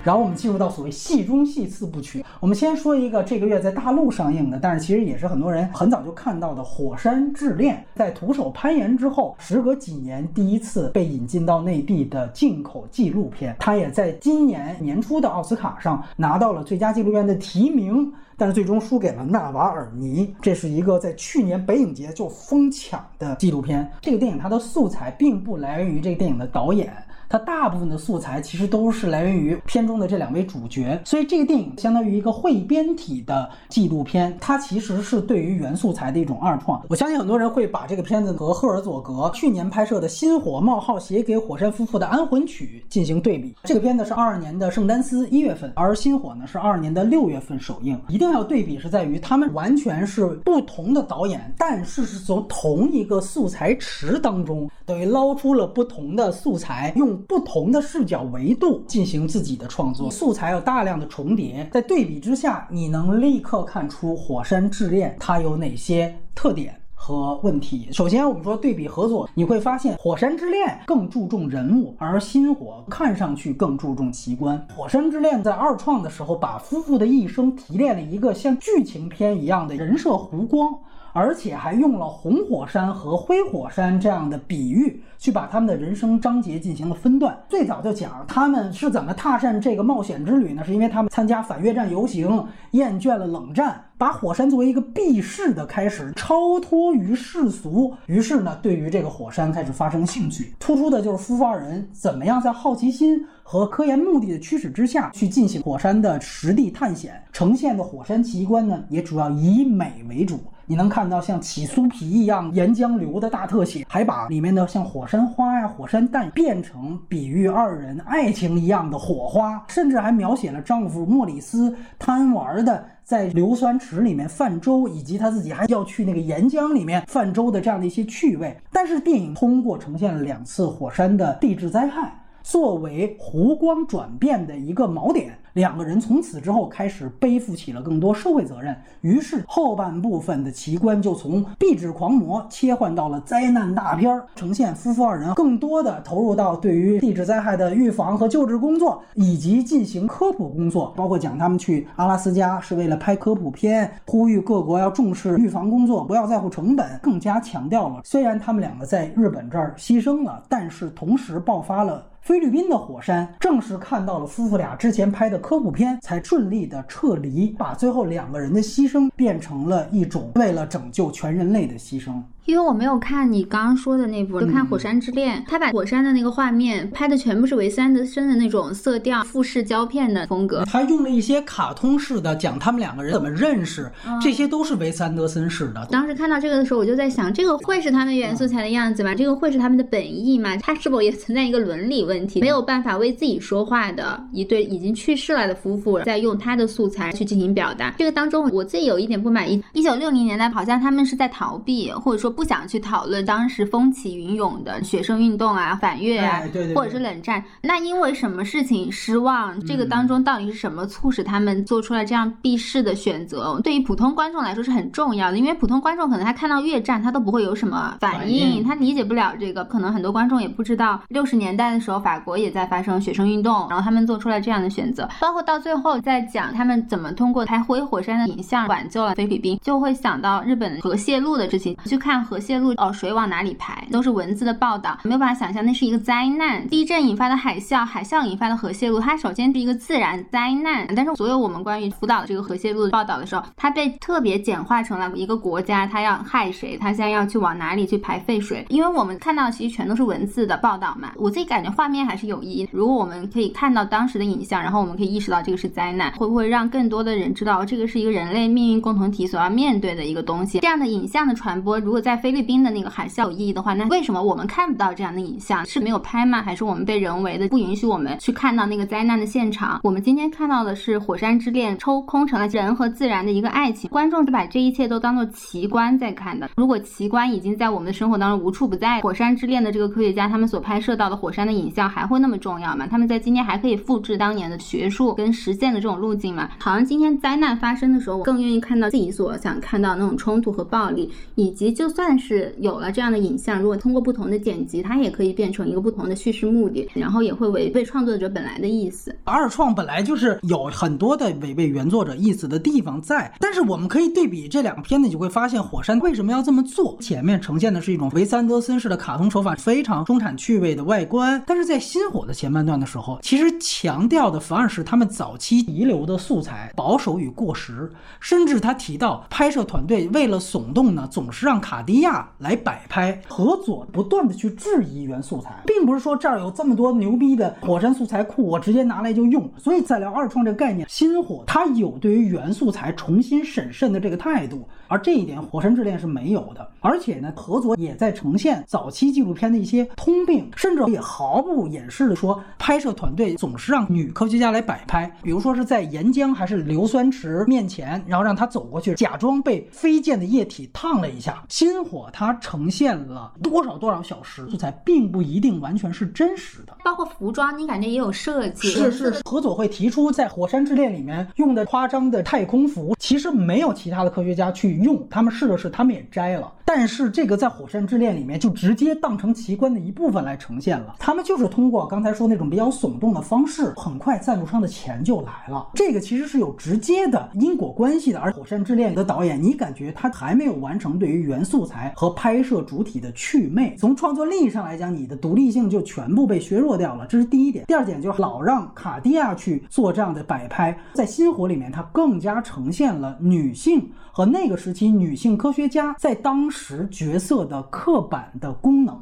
然后我们进入到所谓戏中戏四部曲。我们先说一个这个月在大陆上映的，但是其实也是很多人很早就看到的《火山炙恋》。在徒手攀岩之后，时隔几年第一次被引进到内地的进口纪录片。它也在今年年初的奥斯卡上拿到了最佳纪录片的提名，但是最终输给了《纳瓦尔尼》。这是一个在去年北影节就疯抢的纪录片。这个电影它的素材并不来源于这个电影的导演。它大部分的素材其实都是来源于片中的这两位主角，所以这个电影相当于一个汇编体的纪录片，它其实是对于原素材的一种二创。我相信很多人会把这个片子和赫尔佐格去年拍摄的《新火冒号》写给火山夫妇的安魂曲进行对比。这个片子是二二年的圣丹斯一月份，而《新火》呢是二二年的六月份首映。一定要对比是在于他们完全是不同的导演，但是是从同一个素材池当中，等于捞出了不同的素材，用。不同的视角维度进行自己的创作，素材有大量的重叠，在对比之下，你能立刻看出《火山之恋》它有哪些特点。和问题。首先，我们说对比合作，你会发现《火山之恋》更注重人物，而《心火》看上去更注重奇观。《火山之恋》在二创的时候，把夫妇的一生提炼了一个像剧情片一样的人设弧光。而且还用了红火山和灰火山这样的比喻，去把他们的人生章节进行了分段。最早就讲他们是怎么踏上这个冒险之旅呢？是因为他们参加反越战游行，厌倦了冷战，把火山作为一个避世的开始，超脱于世俗。于是呢，对于这个火山开始发生兴趣。突出的就是夫妇二人怎么样在好奇心和科研目的的驱使之下去进行火山的实地探险，呈现的火山奇观呢，也主要以美为主。你能看到像起酥皮一样岩浆流的大特写，还把里面的像火山花呀、火山弹变成比喻二人爱情一样的火花，甚至还描写了丈夫莫里斯贪玩的在硫酸池里面泛舟，以及他自己还要去那个岩浆里面泛舟的这样的一些趣味。但是电影通过呈现了两次火山的地质灾害，作为湖光转变的一个锚点。两个人从此之后开始背负起了更多社会责任，于是后半部分的奇观就从壁纸狂魔切换到了灾难大片儿，呈现夫妇二人更多的投入到对于地质灾害的预防和救治工作，以及进行科普工作，包括讲他们去阿拉斯加是为了拍科普片，呼吁各国要重视预防工作，不要在乎成本，更加强调了虽然他们两个在日本这儿牺牲了，但是同时爆发了。菲律宾的火山，正是看到了夫妇俩之前拍的科普片，才顺利的撤离，把最后两个人的牺牲变成了一种为了拯救全人类的牺牲。因为我没有看你刚刚说的那部，就看《火山之恋》，他把火山的那个画面拍的全部是维斯安德森的那种色调、复式胶片的风格。他用了一些卡通式的讲他们两个人怎么认识，这些都是维斯安德森式的。当时看到这个的时候，我就在想，这个会是他们原素材的样子吗？这个会是他们的本意吗？他是否也存在一个伦理问题？没有办法为自己说话的一对已经去世了的夫妇，在用他的素材去进行表达。这个当中，我自己有一点不满意。一九六零年代，好像他们是在逃避，或者说。不想去讨论当时风起云涌的学生运动啊、反越啊，或者是冷战。那因为什么事情失望？这个当中到底是什么促使他们做出了这样避世的选择？对于普通观众来说是很重要的，因为普通观众可能他看到越战他都不会有什么反应，他理解不了这个。可能很多观众也不知道，六十年代的时候法国也在发生学生运动，然后他们做出了这样的选择。包括到最后在讲他们怎么通过拍灰火山的影像挽救了菲律宾，就会想到日本核泄露的事情，去看。核泄漏哦，水往哪里排？都是文字的报道，没有办法想象那是一个灾难。地震引发的海啸，海啸引发的核泄露，它首先是一个自然灾难。但是所有我们关于福岛的这个核泄漏的报道的时候，它被特别简化成了一个国家，它要害谁？它现在要去往哪里去排废水？因为我们看到其实全都是文字的报道嘛。我自己感觉画面还是有意义。如果我们可以看到当时的影像，然后我们可以意识到这个是灾难，会不会让更多的人知道这个是一个人类命运共同体所要面对的一个东西？这样的影像的传播，如果在菲律宾的那个海啸有意义的话，那为什么我们看不到这样的影像？是没有拍吗？还是我们被人为的不允许我们去看到那个灾难的现场？我们今天看到的是《火山之恋》抽空成了人和自然的一个爱情，观众是把这一切都当做奇观在看的。如果奇观已经在我们的生活当中无处不在，《火山之恋》的这个科学家他们所拍摄到的火山的影像还会那么重要吗？他们在今天还可以复制当年的学术跟实践的这种路径吗？好像今天灾难发生的时候，我更愿意看到自己所想看到那种冲突和暴力，以及就算是有了。这样的影像，如果通过不同的剪辑，它也可以变成一个不同的叙事目的，然后也会违背创作者本来的意思。二创本来就是有很多的违背原作者意思的地方在，但是我们可以对比这两个片子，你就会发现火山为什么要这么做。前面呈现的是一种维斯安德森式的卡通手法，非常中产趣味的外观，但是在新火的前半段的时候，其实强调的反而是他们早期遗留的素材保守与过时，甚至他提到拍摄团队为了耸动呢，总是让卡迪亚来摆。拍合佐不断的去质疑原素材，并不是说这儿有这么多牛逼的火山素材库，我直接拿来就用。所以在聊二创这个概念，新火它有对于原素材重新审慎的这个态度，而这一点火山之恋是没有的。而且呢，合佐也在呈现早期纪录片的一些通病，甚至也毫不掩饰的说，拍摄团队总是让女科学家来摆拍，比如说是在岩浆还是硫酸池面前，然后让她走过去，假装被飞溅的液体烫了一下。新心火它呈现了多少多少小时素材，并不一定完全是真实的。包括服装，你感觉也有设计。是是，何佐会提出在《火山之恋》里面用的夸张的太空服，其实没有其他的科学家去用，他们试了试，他们也摘了。但是这个在《火山之恋》里面就直接当成奇观的一部分来呈现了。他们就是通过刚才说那种比较耸动的方式，很快赞助商的钱就来了。这个其实是有直接的因果关系的。而《火山之恋》的导演，你感觉他还没有完成对于元素材和拍摄主体的趣味，从创作力上来讲，你的独立性就全部被削弱掉了。这是第一点。第二点就是老让卡地亚去做这样的摆拍，在《星火》里面，它更加呈现了女性和那个时期女性科学家在当。时角色的刻板的功能。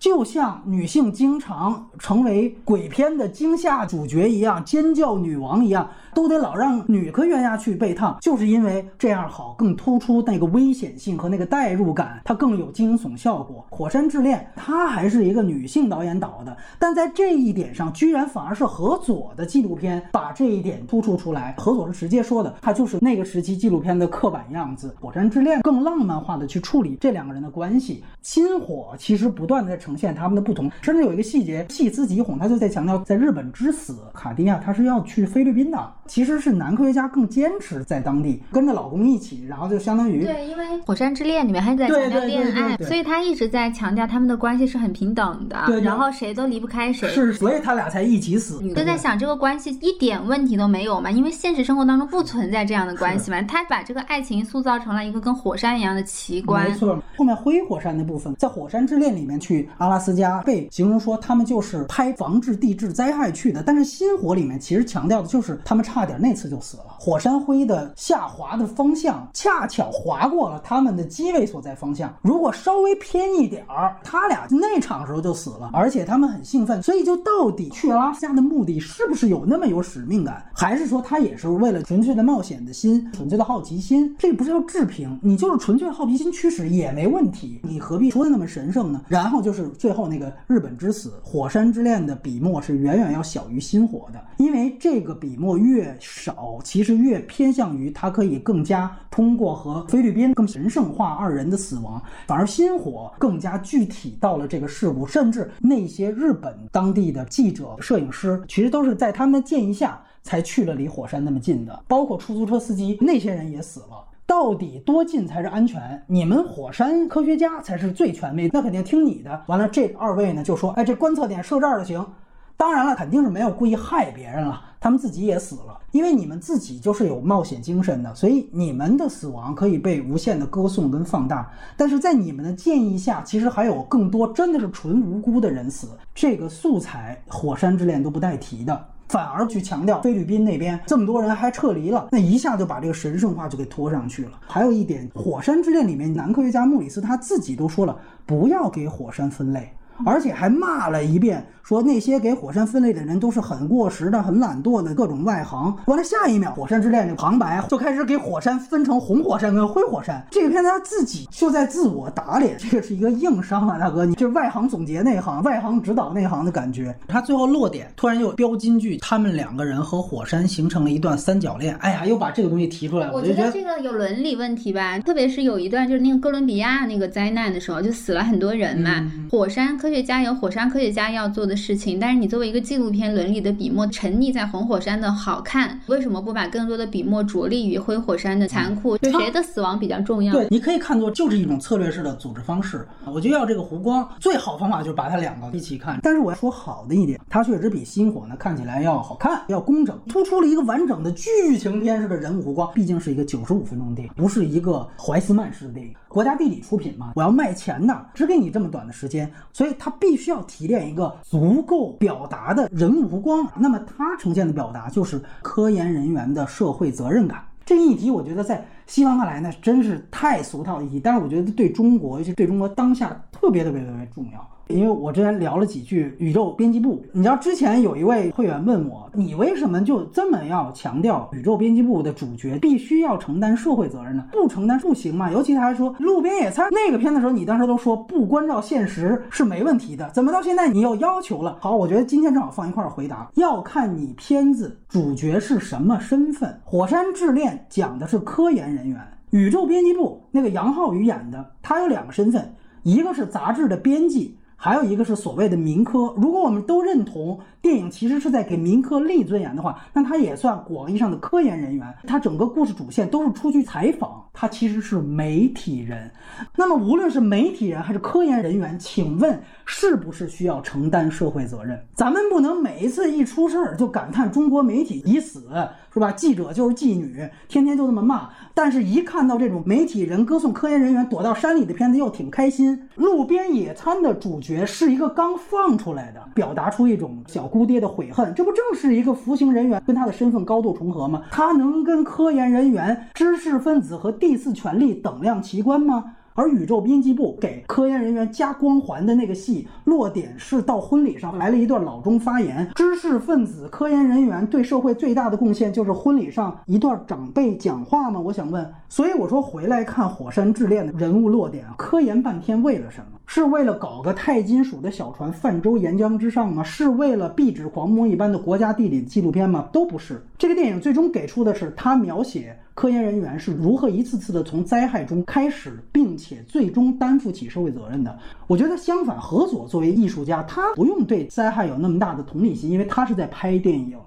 就像女性经常成为鬼片的惊吓主角一样，尖叫女王一样，都得老让女科学家去被烫，就是因为这样好，更突出那个危险性和那个代入感，它更有惊悚效果。火山之恋它还是一个女性导演导的，但在这一点上，居然反而是何佐的纪录片把这一点突出出来。何佐是直接说的，他就是那个时期纪录片的刻板样子。火山之恋更浪漫化的去处理这两个人的关系。心火其实不断的在。呈现他们的不同，甚至有一个细节细思极恐，他就在强调，在日本之死，卡地亚他是要去菲律宾的，其实是男科学家更坚持在当地跟着老公一起，然后就相当于对，因为《火山之恋》里面还在强调恋爱，所以他一直在强调他们的关系是很平等的，对然后谁都离不开谁，是，所以他俩才一起死。就在想这个关系一点问题都没有嘛，因为现实生活当中不存在这样的关系嘛，他把这个爱情塑造成了一个跟火山一样的奇观。没错，后面灰火山那部分，在《火山之恋》里面去。阿拉斯加被形容说他们就是拍防治地质灾害去的，但是《星火》里面其实强调的就是他们差差点那次就死了。火山灰的下滑的方向恰巧划过了他们的机位所在方向，如果稍微偏一点儿，他俩那场时候就死了。而且他们很兴奋，所以就到底去拉斯加的目的是不是有那么有使命感，还是说他也是为了纯粹的冒险的心、纯粹的好奇心？这不是要置评，你就是纯粹好奇心驱使也没问题，你何必说的那么神圣呢？然后就是。最后那个日本之死，火山之恋的笔墨是远远要小于心火的，因为这个笔墨越越少，其实越偏向于它可以更加通过和菲律宾更神圣化二人的死亡，反而心火更加具体到了这个事故，甚至那些日本当地的记者、摄影师，其实都是在他们的建议下才去了离火山那么近的，包括出租车司机那些人也死了。到底多近才是安全？你们火山科学家才是最权威，那肯定听你的。完了，这二位呢就说：“哎，这观测点设这儿就行。”当然了，肯定是没有故意害别人了，他们自己也死了。因为你们自己就是有冒险精神的，所以你们的死亡可以被无限的歌颂跟放大。但是在你们的建议下，其实还有更多真的是纯无辜的人死。这个素材，火山之恋都不带提的。反而去强调菲律宾那边这么多人还撤离了，那一下就把这个神圣化就给拖上去了。还有一点，《火山之恋》里面男科学家穆里斯他自己都说了，不要给火山分类。而且还骂了一遍，说那些给火山分类的人都是很过时的、很懒惰的各种外行。完了，下一秒，《火山之恋》这旁白就开始给火山分成红火山跟灰火山。这个片子他自己就在自我打脸，这个是一个硬伤啊，大哥，你这外行总结内行，外行指导内行的感觉。他最后落点突然又标金句，他们两个人和火山形成了一段三角恋。哎呀，又把这个东西提出来了。我觉得这个有伦理问题吧，特别是有一段就是那个哥伦比亚那个灾难的时候，就死了很多人嘛。火山科学家有火山。科学家要做的事情，但是你作为一个纪录片，伦理的笔墨沉溺在红火山的好看，为什么不把更多的笔墨着力于灰火山的残酷？就谁的死亡比较重要？对，你可以看作就是一种策略式的组织方式。我就要这个湖光，最好方法就是把它两个一起看。但是我要说好的一点，它确实比星火呢看起来要好看，要工整，突出了一个完整的剧情片式的人物湖光。毕竟是一个九十五分钟的电影，不是一个怀斯曼式的电影。国家地理出品嘛，我要卖钱的，只给你这么短的时间，所以他必须要提炼一个足够表达的人物弧光。那么他呈现的表达就是科研人员的社会责任感。这一题，我觉得在西方看来呢，真是太俗套一题，但是我觉得对中国，尤其对中国当下特别特别特别重要。因为我之前聊了几句宇宙编辑部，你知道之前有一位会员问我，你为什么就这么要强调宇宙编辑部的主角必须要承担社会责任呢？不承担不行吗？尤其他还说路边野餐那个片的时候，你当时都说不关照现实是没问题的，怎么到现在你又要求了？好，我觉得今天正好放一块回答，要看你片子主角是什么身份。火山之恋讲的是科研人员。宇宙编辑部那个杨浩宇演的，他有两个身份，一个是杂志的编辑。还有一个是所谓的民科，如果我们都认同电影其实是在给民科立尊严的话，那它也算广义上的科研人员。它整个故事主线都是出去采访，它其实是媒体人。那么无论是媒体人还是科研人员，请问是不是需要承担社会责任？咱们不能每一次一出事儿就感叹中国媒体已死，是吧？记者就是妓女，天天就这么骂。但是，一看到这种媒体人歌颂科研人员躲到山里的片子，又挺开心。路边野餐的主角是一个刚放出来的，表达出一种小姑爹的悔恨。这不正是一个服刑人员跟他的身份高度重合吗？他能跟科研人员、知识分子和第四权力等量齐观吗？而宇宙编辑部给科研人员加光环的那个戏落点是到婚礼上来了一段老钟发言，知识分子、科研人员对社会最大的贡献就是婚礼上一段长辈讲话吗？我想问，所以我说回来看《火山之恋》的人物落点，科研半天为了什么？是为了搞个钛金属的小船泛舟岩浆之上吗？是为了壁纸狂魔一般的国家地理纪录片吗？都不是。这个电影最终给出的是他描写。科研人员是如何一次次的从灾害中开始，并且最终担负起社会责任的？我觉得相反，何佐作为艺术家，他不用对灾害有那么大的同理心，因为他是在拍电影。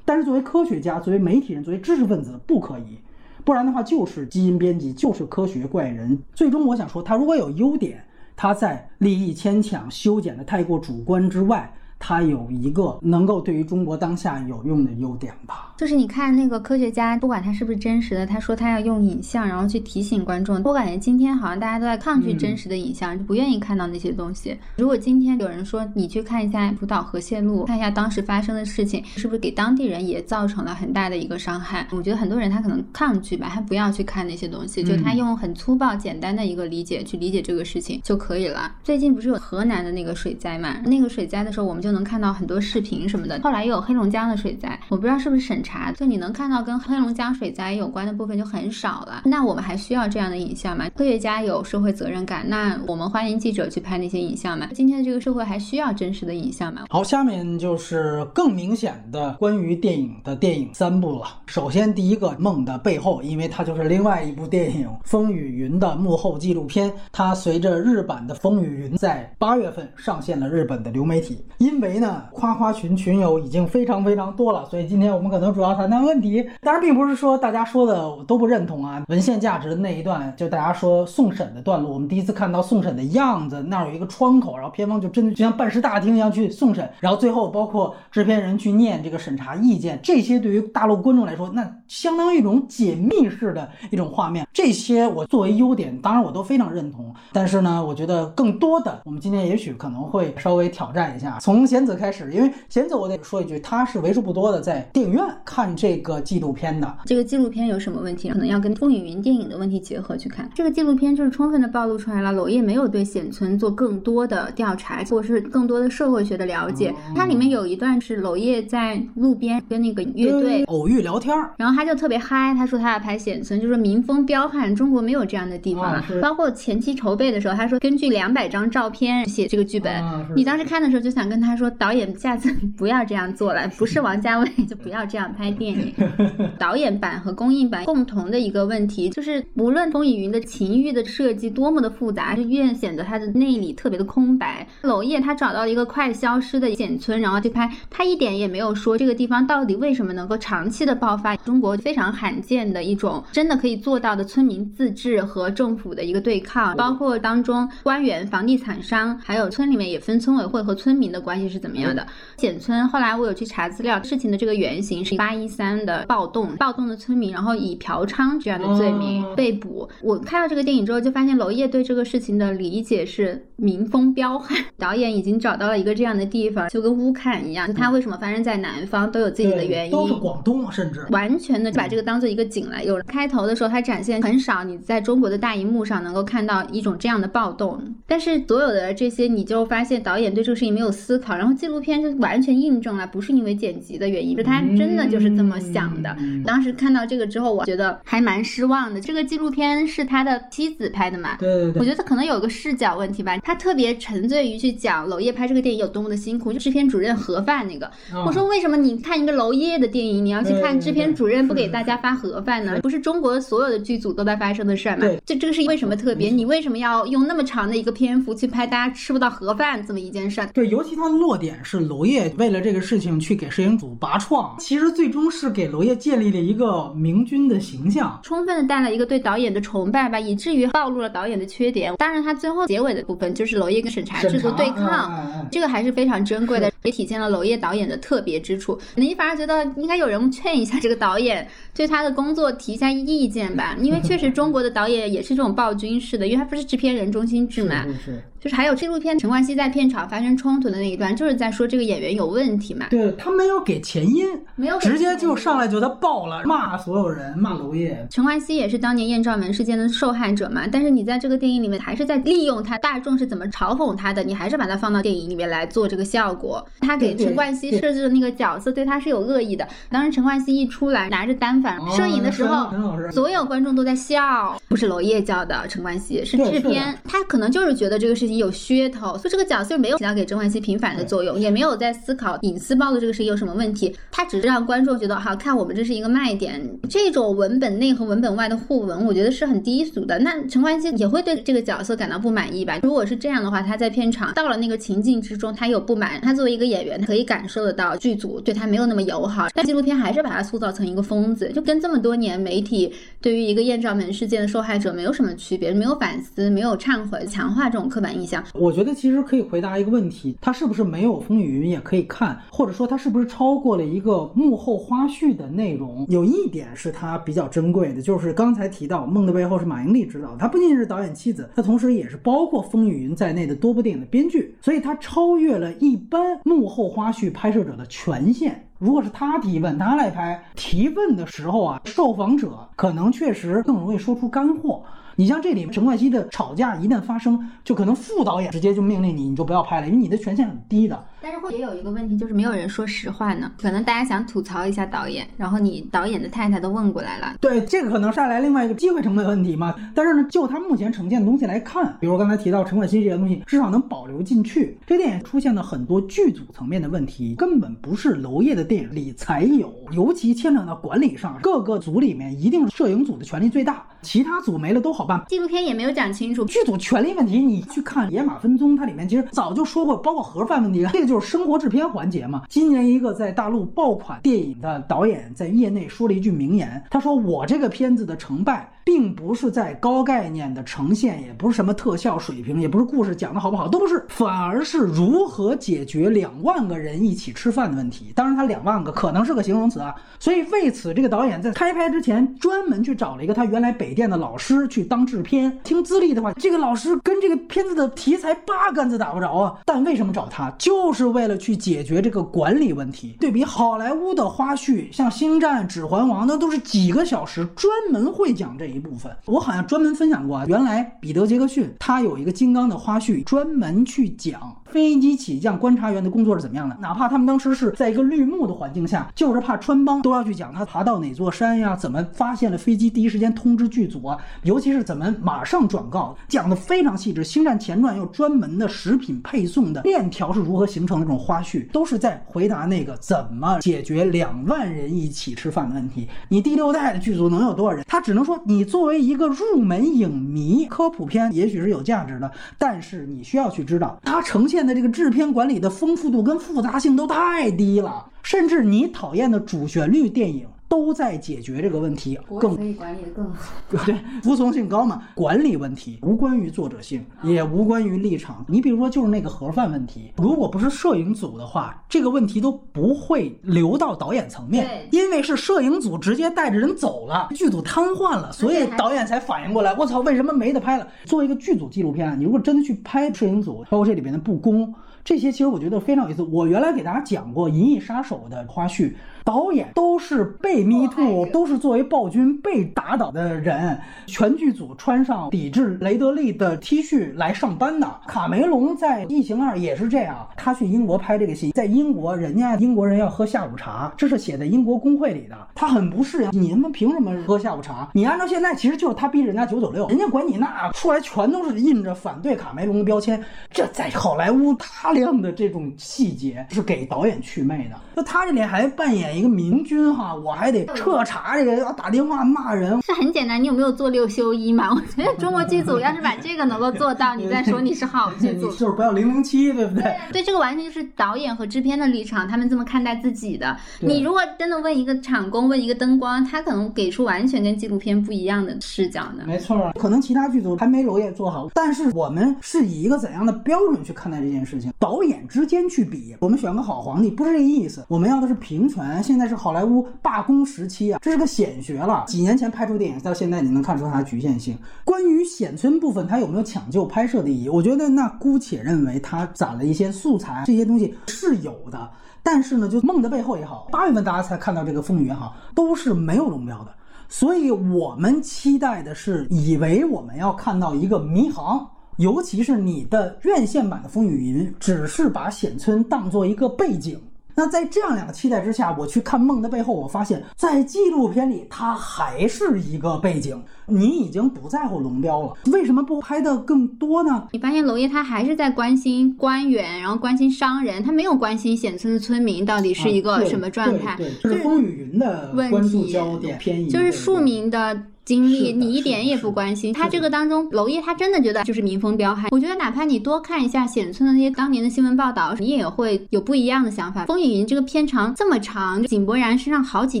但是作为科学家、作为媒体人、作为知识分子，不可以，不然的话就是基因编辑，就是科学怪人。最终，我想说，他如果有优点，他在利益牵强、修剪的太过主观之外。它有一个能够对于中国当下有用的优点吧，就是你看那个科学家，不管他是不是真实的，他说他要用影像，然后去提醒观众。我感觉今天好像大家都在抗拒真实的影像，就不愿意看到那些东西。如果今天有人说你去看一下福岛核泄漏，看一下当时发生的事情，是不是给当地人也造成了很大的一个伤害？我觉得很多人他可能抗拒吧，他不要去看那些东西，就他用很粗暴、简单的一个理解去理解这个事情就可以了。最近不是有河南的那个水灾嘛？那个水灾的时候，我们就。能看到很多视频什么的，后来又有黑龙江的水灾，我不知道是不是审查，就你能看到跟黑龙江水灾有关的部分就很少了。那我们还需要这样的影像吗？科学家有社会责任感，那我们欢迎记者去拍那些影像吗？今天的这个社会还需要真实的影像吗？好，下面就是更明显的关于电影的电影三部了。首先第一个《梦的背后》，因为它就是另外一部电影《风雨云》的幕后纪录片，它随着日版的《风雨云》在八月份上线了日本的流媒体，因。为呢，夸夸群群友已经非常非常多了，所以今天我们可能主要谈谈问题。当然，并不是说大家说的我都不认同啊。文献价值的那一段，就大家说送审的段落，我们第一次看到送审的样子，那儿有一个窗口，然后片方就真的就像办事大厅一样去送审，然后最后包括制片人去念这个审查意见，这些对于大陆观众来说，那相当于一种解密式的一种画面。这些我作为优点，当然我都非常认同。但是呢，我觉得更多的，我们今天也许可能会稍微挑战一下，从。贤子开始，因为贤子，我得说一句，他是为数不多的在电影院看这个纪录片的。这个纪录片有什么问题？可能要跟《风雨云》电影的问题结合去看。这个纪录片就是充分的暴露出来了，娄烨没有对显村做更多的调查，或者是更多的社会学的了解。它里面有一段是娄烨在路边跟那个乐队偶遇聊天，然后他就特别嗨，他说他要拍显村，就是民风彪悍，中国没有这样的地方。包括前期筹备的时候，他说根据两百张照片写这个剧本。你当时看的时候就想跟他说。说导演下次 (laughs) 不要这样做了，不是王家卫就不要这样拍电影。(laughs) 导演版和公映版共同的一个问题就是，无论风雨云的情欲的设计多么的复杂，就越显得它的内里特别的空白。娄烨他找到了一个快消失的简村，然后去拍，他一点也没有说这个地方到底为什么能够长期的爆发。中国非常罕见的一种真的可以做到的村民自治和政府的一个对抗，包括当中官员、房地产商，还有村里面也分村委会和村民的关系。是怎么样的？简村后来我有去查资料，事情的这个原型是八一三的暴动，暴动的村民然后以嫖娼这样的罪名被捕。我看到这个电影之后，就发现娄烨对这个事情的理解是民风彪悍，(laughs) 导演已经找到了一个这样的地方，就跟乌坎一样，他为什么发生在南方都有自己的原因，都是广东，甚至完全的把这个当做一个景来。有开头的时候，他展现很少你在中国的大荧幕上能够看到一种这样的暴动，但是所有的这些，你就发现导演对这个事情没有思考。好，然后纪录片就完全印证了，不是因为剪辑的原因，是他真的就是这么想的。当时看到这个之后，我觉得还蛮失望的。这个纪录片是他的妻子拍的嘛？对对对。我觉得可能有个视角问题吧，他特别沉醉于去讲娄烨拍这个电影有多么的辛苦，就制片主任盒饭那个。我说为什么你看一个娄烨的电影，你要去看制片主任不给大家发盒饭呢？不是中国所有的剧组都在发生的事儿吗？这这个是为什么特别？你为什么要用那么长的一个篇幅去拍大家吃不到盒饭这么一件事儿？对，尤其他的落点是娄烨为了这个事情去给摄影组拔创，其实最终是给娄烨建立了一个明君的形象，充分的带了一个对导演的崇拜吧，以至于暴露了导演的缺点。当然，他最后结尾的部分就是娄烨跟审查制度对抗，这个还是非常珍贵的，也体现了娄烨导演的特别之处。你反而觉得应该有人劝一下这个导演，对他的工作提一下意见吧，因为确实中国的导演也是这种暴君式的，因为他不是制片人中心制嘛。(laughs) 就是还有纪录片陈冠希在片场发生冲突的那一段，就是在说这个演员有问题嘛？对他没有给前因，没有直接就上来就他爆了，骂所有人，骂娄烨。陈冠希也是当年艳照门事件的受害者嘛？但是你在这个电影里面还是在利用他，大众是怎么嘲讽他的，你还是把他放到电影里面来做这个效果。他给陈冠希设置的那个角色对他是有恶意的。当时陈冠希一出来拿着单反摄影的时候，所有观众都在笑，不是娄烨叫的陈冠希，是制片，他可能就是觉得这个事情。有噱头，所以这个角色没有起到给甄嬛熙平反的作用，也没有在思考隐私暴露这个事情有什么问题。他只是让观众觉得，好看我们这是一个卖点。这种文本内和文本外的互文，我觉得是很低俗的。那陈冠希也会对这个角色感到不满意吧？如果是这样的话，他在片场到了那个情境之中，他有不满，他作为一个演员，他可以感受得到剧组对他没有那么友好。但纪录片还是把他塑造成一个疯子，就跟这么多年媒体对于一个艳照门事件的受害者没有什么区别，没有反思，没有忏悔，强化这种刻板印象。我觉得其实可以回答一个问题：他是不是没有风雨云也可以看，或者说他是不是超过了一个幕后花絮的内容？有一点是他比较珍贵的，就是刚才提到《梦的背后》是马英丽执导，他不仅是导演妻子，她同时也是包括风雨云在内的多部电影的编剧，所以他超越了一般幕后花絮拍摄者的权限。如果是他提问，他来拍，提问的时候啊，受访者可能确实更容易说出干货。你像这里面陈冠希的吵架一旦发生，就可能副导演直接就命令你，你就不要拍了，因为你的权限很低的。但是会也有一个问题，就是没有人说实话呢。可能大家想吐槽一下导演，然后你导演的太太都问过来了。对，这个可能带来另外一个机会成本问题嘛。但是呢，就他目前呈现的东西来看，比如刚才提到陈冠希这些东西，至少能保留进去。这电影出现了很多剧组层面的问题，根本不是娄烨的电影里才有，尤其牵扯到管理上，各个组里面一定摄影组的权力最大，其他组没了都好办。纪录片也没有讲清楚剧组权力问题，你去看《野马分鬃》，它里面其实早就说过，包括盒饭问题，这个。就是生活制片环节嘛。今年一个在大陆爆款电影的导演在业内说了一句名言，他说：“我这个片子的成败。”并不是在高概念的呈现，也不是什么特效水平，也不是故事讲的好不好，都不是，反而是如何解决两万个人一起吃饭的问题。当然，他两万个可能是个形容词啊。所以为此，这个导演在开拍之前专门去找了一个他原来北电的老师去当制片。听资历的话，这个老师跟这个片子的题材八竿子打不着啊。但为什么找他，就是为了去解决这个管理问题。对比好莱坞的花絮，像《星战》《指环王》，那都是几个小时，专门会讲这。一部分，我好像专门分享过啊。原来彼得·杰克逊他有一个金刚的花絮，专门去讲飞机起降观察员的工作是怎么样的。哪怕他们当时是在一个绿幕的环境下，就是怕穿帮，都要去讲他爬到哪座山呀，怎么发现了飞机，第一时间通知剧组啊，尤其是怎么马上转告，讲的非常细致。星战前传又专门的食品配送的链条是如何形成的这种花絮，都是在回答那个怎么解决两万人一起吃饭的问题。你第六代的剧组能有多少人？他只能说你。你作为一个入门影迷，科普片也许是有价值的，但是你需要去知道，它呈现的这个制片管理的丰富度跟复杂性都太低了，甚至你讨厌的主旋律电影。都在解决这个问题，更可以管理的更好。(laughs) 对，服从性高嘛。管理问题无关于作者性，也无关于立场。你比如说，就是那个盒饭问题，如果不是摄影组的话，这个问题都不会流到导演层面，因为是摄影组直接带着人走了，剧组瘫痪了，所以导演才反应过来，我操，为什么没得拍了？作为一个剧组纪录片，你如果真的去拍摄影组，包括这里边的不公。这些其实我觉得非常有意思。我原来给大家讲过《银翼杀手》的花絮。导演都是被 Me Too，都是作为暴君被打倒的人，全剧组穿上抵制雷德利的 T 恤来上班的。卡梅隆在《异形二》也是这样，他去英国拍这个戏，在英国人家英国人要喝下午茶，这是写在英国工会里的，他很不适应。你们凭什么喝下午茶？你按照现在，其实就是他逼人家九九六，人家管你那出来全都是印着反对卡梅隆的标签。这在好莱坞大量的这种细节是给导演祛魅的。那他这里还扮演。一个明君哈，我还得彻查这个，要打电话骂人，(laughs) 是很简单。你有没有做六休一嘛？我觉得中国剧组要是把这个能够做到，(laughs) 你再说你是好剧组，(laughs) 就是不要零零七，对不对？对，这个完全就是导演和制片的立场，他们这么看待自己的。你如果真的问一个场工，问一个灯光，他可能给出完全跟纪录片不一样的视角呢。没错，可能其他剧组还没娄烨做好，但是我们是以一个怎样的标准去看待这件事情？导演之间去比，我们选个好皇帝不是这个意思，我们要的是平权。现在是好莱坞罢工时期啊，这是个显学了。几年前拍出电影，到现在你能看出它的局限性。关于显村部分，它有没有抢救拍摄的意义？我觉得那姑且认为它攒了一些素材，这些东西是有的。但是呢，就梦的背后也好，八月份大家才看到这个风雨也好，都是没有龙标的。所以我们期待的是，以为我们要看到一个迷航，尤其是你的院线版的风雨云，只是把显村当做一个背景。那在这样两个期待之下，我去看《梦的背后》，我发现，在纪录片里，它还是一个背景。你已经不在乎龙标了，为什么不拍的更多呢？你发现娄烨他还是在关心官员，然后关心商人，他没有关心显村的村民到底是一个什么状态。对就是风雨云的关注焦点偏移，就是庶民的。经历你一点也不关心，他这个当中，娄烨他真的觉得就是民风彪悍。我觉得哪怕你多看一下显村的那些当年的新闻报道，你也会有不一样的想法。风雨云这个片长这么长，井柏然身上好几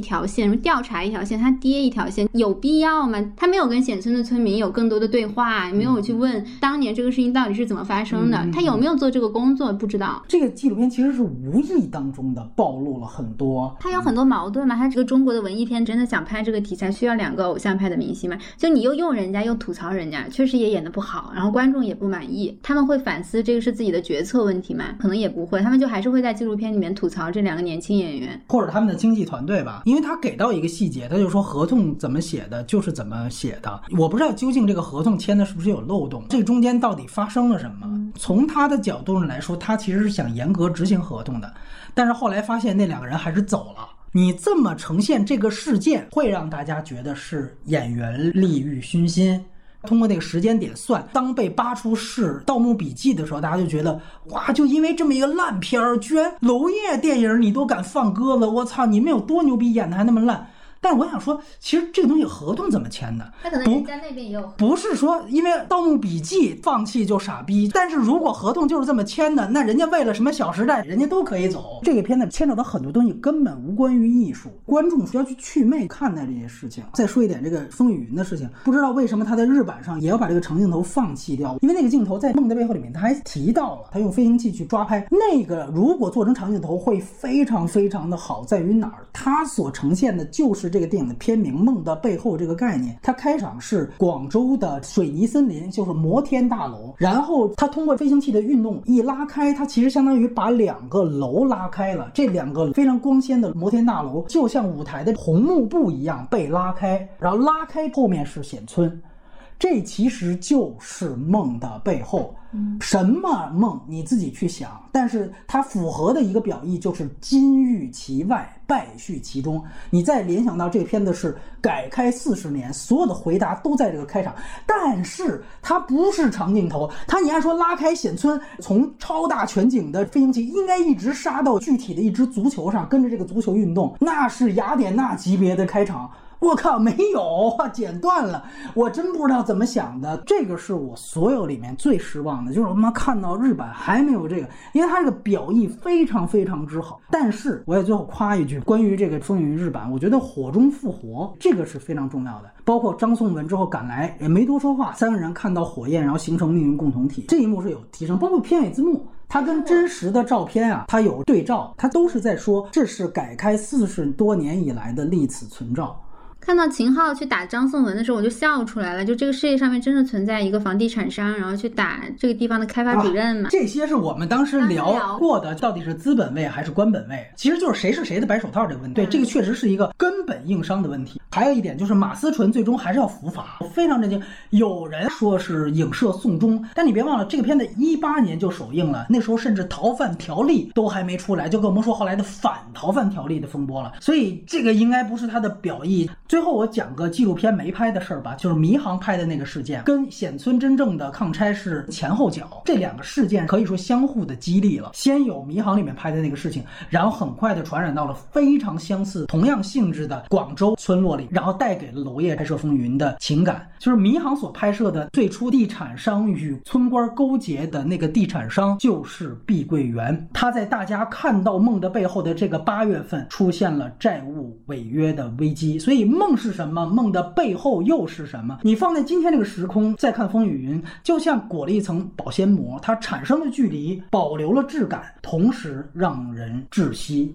条线，什么调查一条线，他爹一条线，有必要吗？他没有跟显村的村民有更多的对话，没有去问当年这个事情到底是怎么发生的，他有没有做这个工作不知道。这个纪录片其实是无意当中的暴露了很多，他有很多矛盾嘛。他这个中国的文艺片真的想拍这个题材，需要两个偶像派的明星嘛？就你又用人家又吐槽人家，确实也演的不好，然后观众也不满意。他们会反思这个是自己的决策问题吗？可能也不会，他们就还是会在纪录片里面吐槽这两个年轻演员或者他们的经纪团队吧。因为他给到一个细节，他就说合同怎么写的就是怎么写的。我不知道究竟这个合同签的是不是有漏洞，这中间到底发生了什么？从他的角度上来说，他其实是想严格执行合同的，但是后来发现那两个人还是走了。你这么呈现这个事件，会让大家觉得是演员利欲熏心。通过那个时间点算，当被扒出是《盗墓笔记》的时候，大家就觉得哇，就因为这么一个烂片儿，居然娄烨电影你都敢放鸽子，我操，你们有多牛逼，演的还那么烂。但是我想说，其实这个东西合同怎么签的？他可能人家那边也有。不是说因为《盗墓笔记》放弃就傻逼，但是如果合同就是这么签的，那人家为了什么《小时代》，人家都可以走。这个片子牵扯到很多东西，根本无关于艺术，观众需要去祛魅看待这些事情。再说一点这个风雨云的事情，不知道为什么他在日版上也要把这个长镜头放弃掉，因为那个镜头在《梦的背后》里面他还提到了，他用飞行器去抓拍那个，如果做成长镜头会非常非常的好，在于哪儿？它所呈现的就是这个电影的片名。梦的背后这个概念，它开场是广州的水泥森林，就是摩天大楼。然后它通过飞行器的运动一拉开，它其实相当于把两个楼拉开了。这两个非常光鲜的摩天大楼，就像舞台的红幕布一样被拉开。然后拉开后面是显村，这其实就是梦的背后。什么梦你自己去想，但是它符合的一个表意就是金玉其外，败絮其中。你再联想到这个片子是改开四十年，所有的回答都在这个开场，但是它不是长镜头，它你按说拉开显村，从超大全景的飞行器应该一直杀到具体的一只足球上，跟着这个足球运动，那是雅典娜级别的开场。我靠，没有剪断了，我真不知道怎么想的。这个是我所有里面最失望的，就是我他妈看到日版还没有这个，因为它这个表意非常非常之好。但是我也最后夸一句，关于这个风云日版，我觉得火中复活这个是非常重要的。包括张颂文之后赶来也没多说话，三个人看到火焰，然后形成命运共同体，这一幕是有提升。包括片尾字幕，它跟真实的照片啊，它有对照，它都是在说这是改开四十多年以来的历此存照。看到秦昊去打张颂文的时候，我就笑出来了。就这个世界上面真的存在一个房地产商，然后去打这个地方的开发主任嘛？这些是我们当时聊过的，到底是资本位还是官本位？其实就是谁是谁的白手套这个问题。对，这个确实是一个根本硬伤的问题。还有一点就是马思纯最终还是要伏法，我非常震惊。有人说是影射宋忠，但你别忘了，这个片子一八年就首映了，那时候甚至逃犯条例都还没出来，就跟我们说后来的反逃犯条例的风波了。所以这个应该不是他的表意。最后我讲个纪录片没拍的事儿吧，就是迷航拍的那个事件，跟显村真正的抗拆是前后脚，这两个事件可以说相互的激励了。先有迷航里面拍的那个事情，然后很快的传染到了非常相似、同样性质的广州村落里，然后带给了娄烨拍摄《风云》的情感。就是迷航所拍摄的最初地产商与村官勾结的那个地产商就是碧桂园，他在大家看到梦的背后的这个八月份出现了债务违约的危机，所以。梦是什么？梦的背后又是什么？你放在今天这个时空再看《风雨云》，就像裹了一层保鲜膜，它产生了距离，保留了质感，同时让人窒息。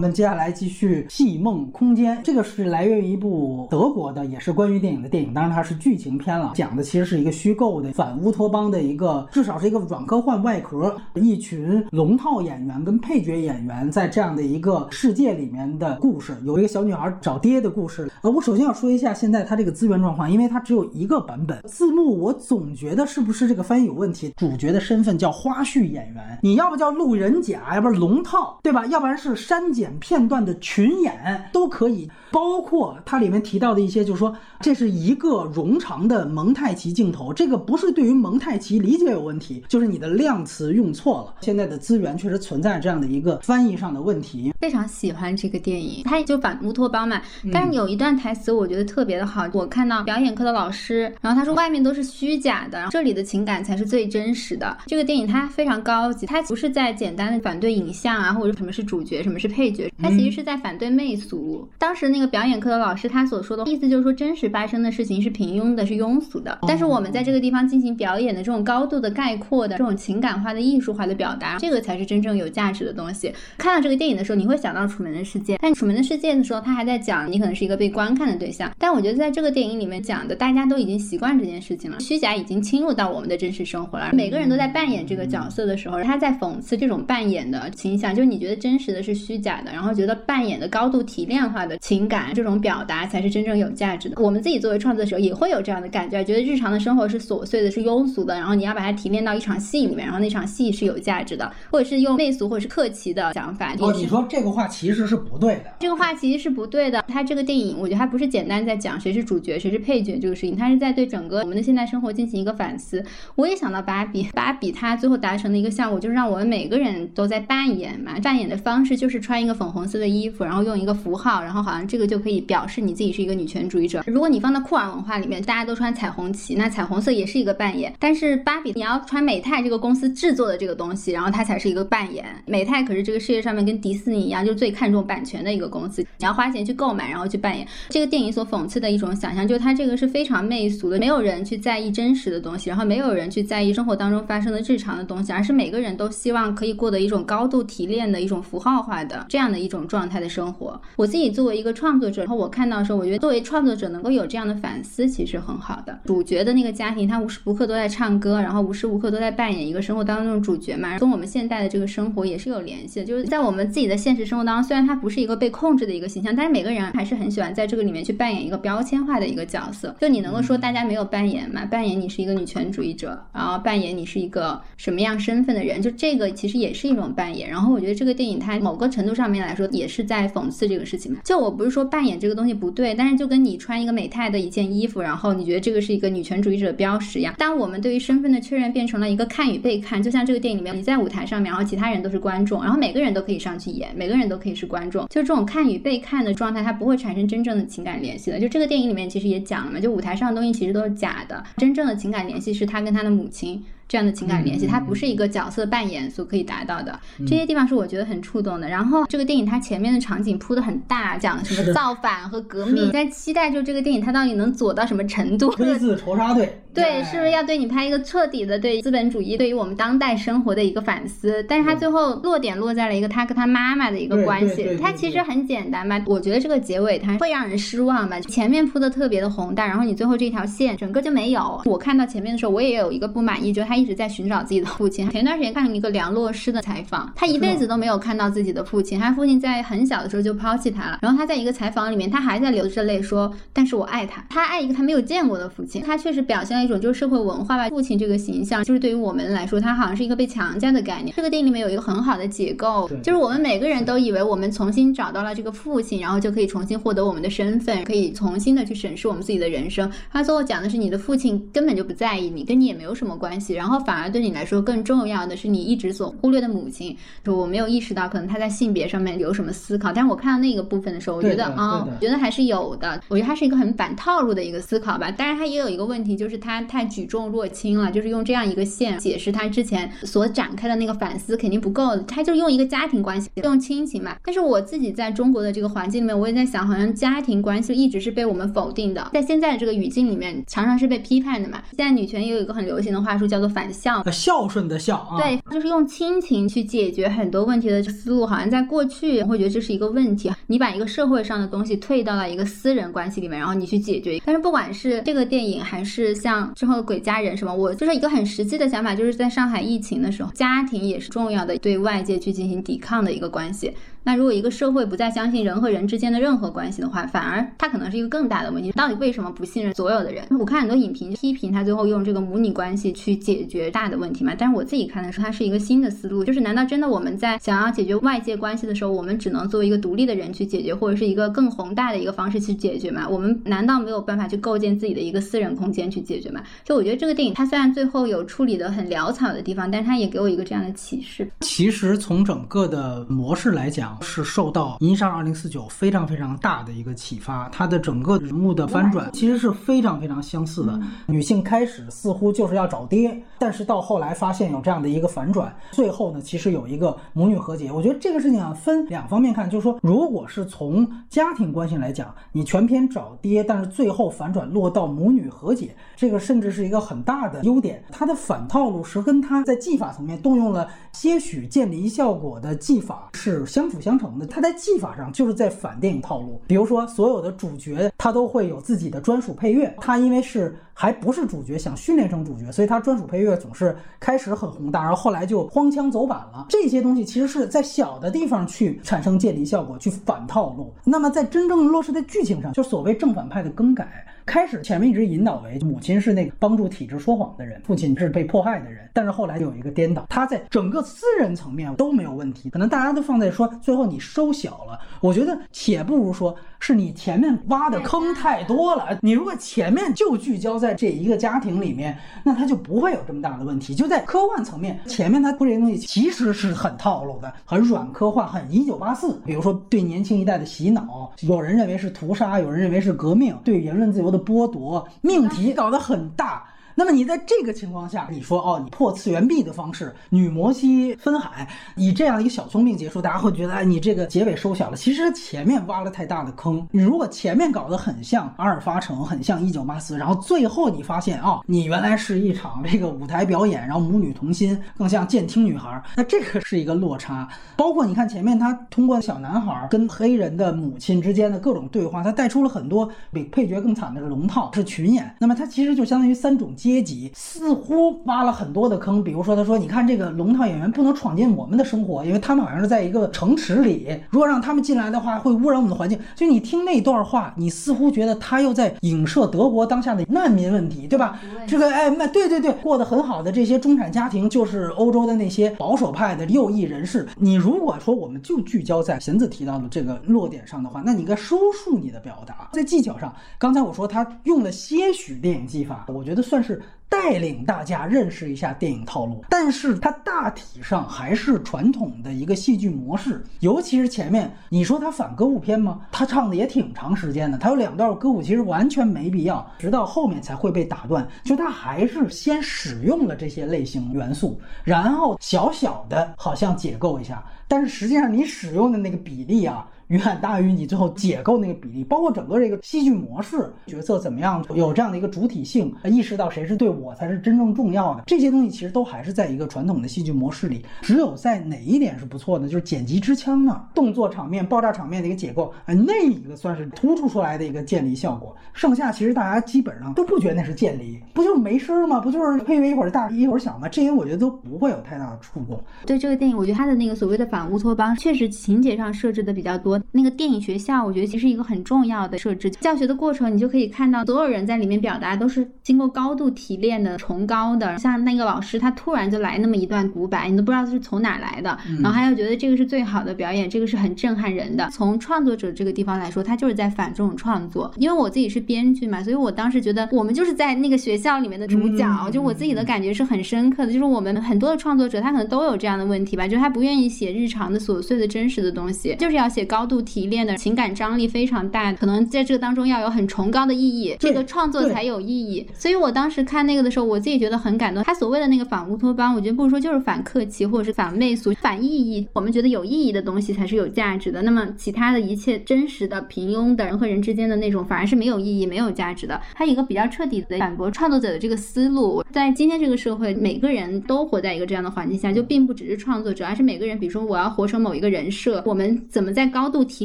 们接下来继续《戏梦空间》，这个是来源于一部德国的，也是关于电影的电影，当然它是剧情片了，讲的其实是一个虚构的反乌托邦的一个，至少是一个软科幻外壳，一群龙套演员跟配角演员在这样的一个世界里面的故事，有一个小女孩找爹的故事。呃，我首先要说一下现在它这个资源状况，因为它只有一个版本字幕，我总觉得是不是这个翻译有问题？主角的身份叫花絮演员，你要不叫路人甲，要不是龙套，对吧？要不然是删减。片段的群演都可以，包括它里面提到的一些，就是说这是一个冗长的蒙太奇镜头，这个不是对于蒙太奇理解有问题，就是你的量词用错了。现在的资源确实存在这样的一个翻译上的问题。非常喜欢这个电影，它就反乌托邦嘛，但是有一段台词我觉得特别的好，我看到表演课的老师，然后他说外面都是虚假的，这里的情感才是最真实的。这个电影它非常高级，它不是在简单的反对影像啊，或者什么是主角，什么是配。角，它其实是在反对媚俗。当时那个表演课的老师他所说的意思就是说，真实发生的事情是平庸的，是庸俗的。但是我们在这个地方进行表演的这种高度的概括的这种情感化的艺术化的表达，这个才是真正有价值的东西。看到这个电影的时候，你会想到《楚门的世界》，但《楚门的世界》的时候，他还在讲你可能是一个被观看的对象。但我觉得在这个电影里面讲的，大家都已经习惯这件事情了，虚假已经侵入到我们的真实生活了。每个人都在扮演这个角色的时候，他在讽刺这种扮演的倾向，就是你觉得真实的是虚假的，然后。觉得扮演的高度提炼化的情感这种表达才是真正有价值的。我们自己作为创作者也会有这样的感觉，觉得日常的生活是琐碎的，是庸俗的，然后你要把它提炼到一场戏里面，然后那场戏是有价值的，或者是用媚俗或者是客气的想法。哦，你说这个话其实是不对的。这个话其实是不对的。他这个电影，我觉得他不是简单在讲谁是主角谁是配角这个事情，他是在对整个我们的现代生活进行一个反思。我也想到芭比，芭比他最后达成的一个效果就是让我们每个人都在扮演嘛，扮演的方式就是穿一个粉红。色的衣服，然后用一个符号，然后好像这个这个就可以表示你自己是一个女权主义者。如果你放到酷儿文化里面，大家都穿彩虹旗，那彩虹色也是一个扮演。但是芭比，你要穿美泰这个公司制作的这个东西，然后它才是一个扮演。美泰可是这个世界上面跟迪士尼一样，就是最看重版权的一个公司，你要花钱去购买，然后去扮演。这个电影所讽刺的一种想象，就是它这个是非常媚俗的，没有人去在意真实的东西，然后没有人去在意生活当中发生的日常的东西，而是每个人都希望可以过得一种高度提炼的一种符号化的这样的一种。状态的生活，我自己作为一个创创作者，然后我看到的时候，我觉得作为创作者能够有这样的反思，其实很好的。主角的那个家庭，他无时无刻都在唱歌，然后无时无刻都在扮演一个生活当中的主角嘛，跟我们现代的这个生活也是有联系的。就是在我们自己的现实生活当中，虽然他不是一个被控制的一个形象，但是每个人还是很喜欢在这个里面去扮演一个标签化的一个角色。就你能够说大家没有扮演嘛？扮演你是一个女权主义者，然后扮演你是一个什么样身份的人，就这个其实也是一种扮演。然后我觉得这个电影它某个程度上面来说也是。在讽刺这个事情嘛？就我不是说说扮演这个东西不对，但是就跟你穿一个美泰的一件衣服，然后你觉得这个是一个女权主义者的标识一样。当我们对于身份的确认变成了一个看与被看，就像这个电影里面，你在舞台上面，然后其他人都是观众，然后每个人都可以上去演，每个人都可以是观众，就这种看与被看的状态，它不会产生真正的情感联系的。就这个电影里面其实也讲了嘛，就舞台上的东西其实都是假的，真正的情感联系是他跟他的母亲。这样的情感联系，它不是一个角色扮演所可以达到的。这些地方是我觉得很触动的。然后这个电影它前面的场景铺的很大，讲什么造反和革命，在期待就这个电影它到底能左到什么程度。推字仇杀队，(laughs) 对，是不是要对你拍一个彻底的对资本主义对于我们当代生活的一个反思？但是他最后落点落在了一个他跟他妈妈的一个关系，它其实很简单吧？我觉得这个结尾它会让人失望吧？前面铺的特别的宏大，然后你最后这条线整个就没有。我看到前面的时候，我也有一个不满意，就是他一直在寻找自己的父亲。前段时间看了一个梁洛施的采访，他一辈子都没有看到自己的父亲，他父亲在很小的时候就抛弃他了。然后他在一个采访里面，他还在流着泪说：“但是我爱他，他爱一个他没有见过的父亲。”他确实表现了一种就是社会文化吧，父亲这个形象，就是对于我们来说，他好像是一个被强加的概念。这个电影里面有一个很好的解构，就是我们每个人都以为我们重新找到了这个父亲，然后就可以重新获得我们的身份，可以重新的去审视我们自己的人生。他最后讲的是，你的父亲根本就不在意你，跟你也没有什么关系，然后反而对你来说更重要的是你一直所忽略的母亲。就我没有意识到，可能他在性别上面有什么思考，但是我看到那个部分的时候，我觉得啊，觉得还是有的。我觉得他是一个很反套路的一个思考吧。当然，他也有一个问题，就是他太举重若轻了，就是用这样一个线解释他之前所展开的那个反思肯定不够。他就用一个家庭关系，用亲情嘛。但是我自己在中国的这个环境里面，我也在想，好像家庭关系一直是被我们否定的，在现在的这个语境里面，常常是被批判的嘛。现在女权也有一个很流行的话术，叫做反孝，孝顺的孝啊。对，就是用亲情去解决很多问题的思路，好像在过去会觉得这是一个问题。你把一个社会上的东西退到了一个私人关系里面，然后你去解决。但是不管是这个电影，还是像之后的《鬼家人》什么，我就是一个很实际的想法，就是在上海疫情的时候，家庭也是重要的，对外界去进行抵抗的一个关系。那如果一个社会不再相信人和人之间的任何关系的话，反而它可能是一个更大的问题。到底为什么不信任所有的人？我看很多影评批评他最后用这个母女关系去解决大的问题嘛。但是我自己看的时候，它是一个新的思路，就是难道真的我们在想要解决外界关系的时候，我们只能作为一个独立的人去解决，或者是一个更宏大的一个方式去解决吗？我们难道没有办法去构建自己的一个私人空间去解决吗？就我觉得这个电影它虽然最后有处理的很潦草的地方，但是它也给我一个这样的启示。其实从整个的模式来讲，是受到。《银杀二零四九》非常非常大的一个启发，它的整个人物的翻转其实是非常非常相似的。女性开始似乎就是要找爹，但是到后来发现有这样的一个反转，最后呢，其实有一个母女和解。我觉得这个事情啊，分两方面看，就是说，如果是从家庭关系来讲，你全篇找爹，但是最后反转落到母女和解，这个甚至是一个很大的优点。它的反套路是跟它在技法层面动用了些许渐离效果的技法是相辅相成的。它在技法上就是在反电影套路，比如说所有的主角他都会有自己的专属配乐，他因为是还不是主角，想训练成主角，所以他专属配乐总是开始很宏大，然后后来就荒腔走板了。这些东西其实是在小的地方去产生渐离效果，去反套路。那么在真正落实在剧情上，就所谓正反派的更改。开始前面一直引导为母亲是那个帮助体制说谎的人，父亲是被迫害的人，但是后来有一个颠倒，他在整个私人层面都没有问题，可能大家都放在说最后你收小了，我觉得且不如说。是你前面挖的坑太多了，你如果前面就聚焦在这一个家庭里面，那他就不会有这么大的问题。就在科幻层面，前面他铺这些东西其实是很套路的，很软科幻，很一九八四。比如说对年轻一代的洗脑，有人认为是屠杀，有人认为是革命，对言论自由的剥夺，命题搞得很大。那么你在这个情况下，你说哦，你破次元壁的方式，女摩西分海，以这样一个小聪明结束，大家会觉得哎，你这个结尾收小了。其实前面挖了太大的坑。你如果前面搞得很像阿尔法城，很像一九八四，然后最后你发现啊，你原来是一场这个舞台表演，然后母女同心，更像健听女孩，那这个是一个落差。包括你看前面他通过小男孩跟黑人的母亲之间的各种对话，他带出了很多比配角更惨的是龙套，是群演。那么他其实就相当于三种。阶级似乎挖了很多的坑，比如说，他说：“你看这个龙套演员不能闯进我们的生活，因为他们好像是在一个城池里，如果让他们进来的话，会污染我们的环境。”就你听那段话，你似乎觉得他又在影射德国当下的难民问题，对吧？这个哎，那对对对，过得很好的这些中产家庭，就是欧洲的那些保守派的右翼人士。你如果说我们就聚焦在贤子提到的这个落点上的话，那你应该收束你的表达，在技巧上，刚才我说他用了些许电影技法，我觉得算是。是。带领大家认识一下电影套路，但是它大体上还是传统的一个戏剧模式，尤其是前面你说它反歌舞片吗？它唱的也挺长时间的，它有两段歌舞，其实完全没必要，直到后面才会被打断。就它还是先使用了这些类型元素，然后小小的好像解构一下，但是实际上你使用的那个比例啊。远大于你最后解构那个比例，包括整个这个戏剧模式，角色怎么样有这样的一个主体性，意识到谁是对我才是真正重要的，这些东西其实都还是在一个传统的戏剧模式里。只有在哪一点是不错的，就是剪辑之枪啊，动作场面、爆炸场面的一个解构，哎，那一个算是突出出来的一个建立效果。剩下其实大家基本上都不觉得那是建立，不就是没声吗？不就是配乐一会儿大一会儿小吗？这些我觉得都不会有太大的触动。对这个电影，我觉得它的那个所谓的反乌托邦，确实情节上设置的比较多。那个电影学校，我觉得其实一个很重要的设置。教学的过程，你就可以看到所有人在里面表达都是经过高度提炼的、崇高的。像那个老师，他突然就来那么一段独白，你都不知道是从哪来的。然后还有觉得这个是最好的表演，这个是很震撼人的。从创作者这个地方来说，他就是在反这种创作。因为我自己是编剧嘛，所以我当时觉得我们就是在那个学校里面的主角。就我自己的感觉是很深刻的，就是我们很多的创作者，他可能都有这样的问题吧，就是他不愿意写日常的琐碎的真实的东西，就是要写高度提炼的。情感张力非常大，可能在这个当中要有很崇高的意义，这个创作才有意义。所以我当时看那个的时候，我自己觉得很感动。他所谓的那个反乌托邦，我觉得不如说就是反客气，或者是反媚俗、反意义。我们觉得有意义的东西才是有价值的。那么其他的一切真实的、平庸的人和人之间的那种，反而是没有意义、没有价值的。他一个比较彻底的反驳创作者的这个思路，在今天这个社会，每个人都活在一个这样的环境下，就并不只是创作者，而是每个人。比如说，我要活成某一个人设，我们怎么在高度提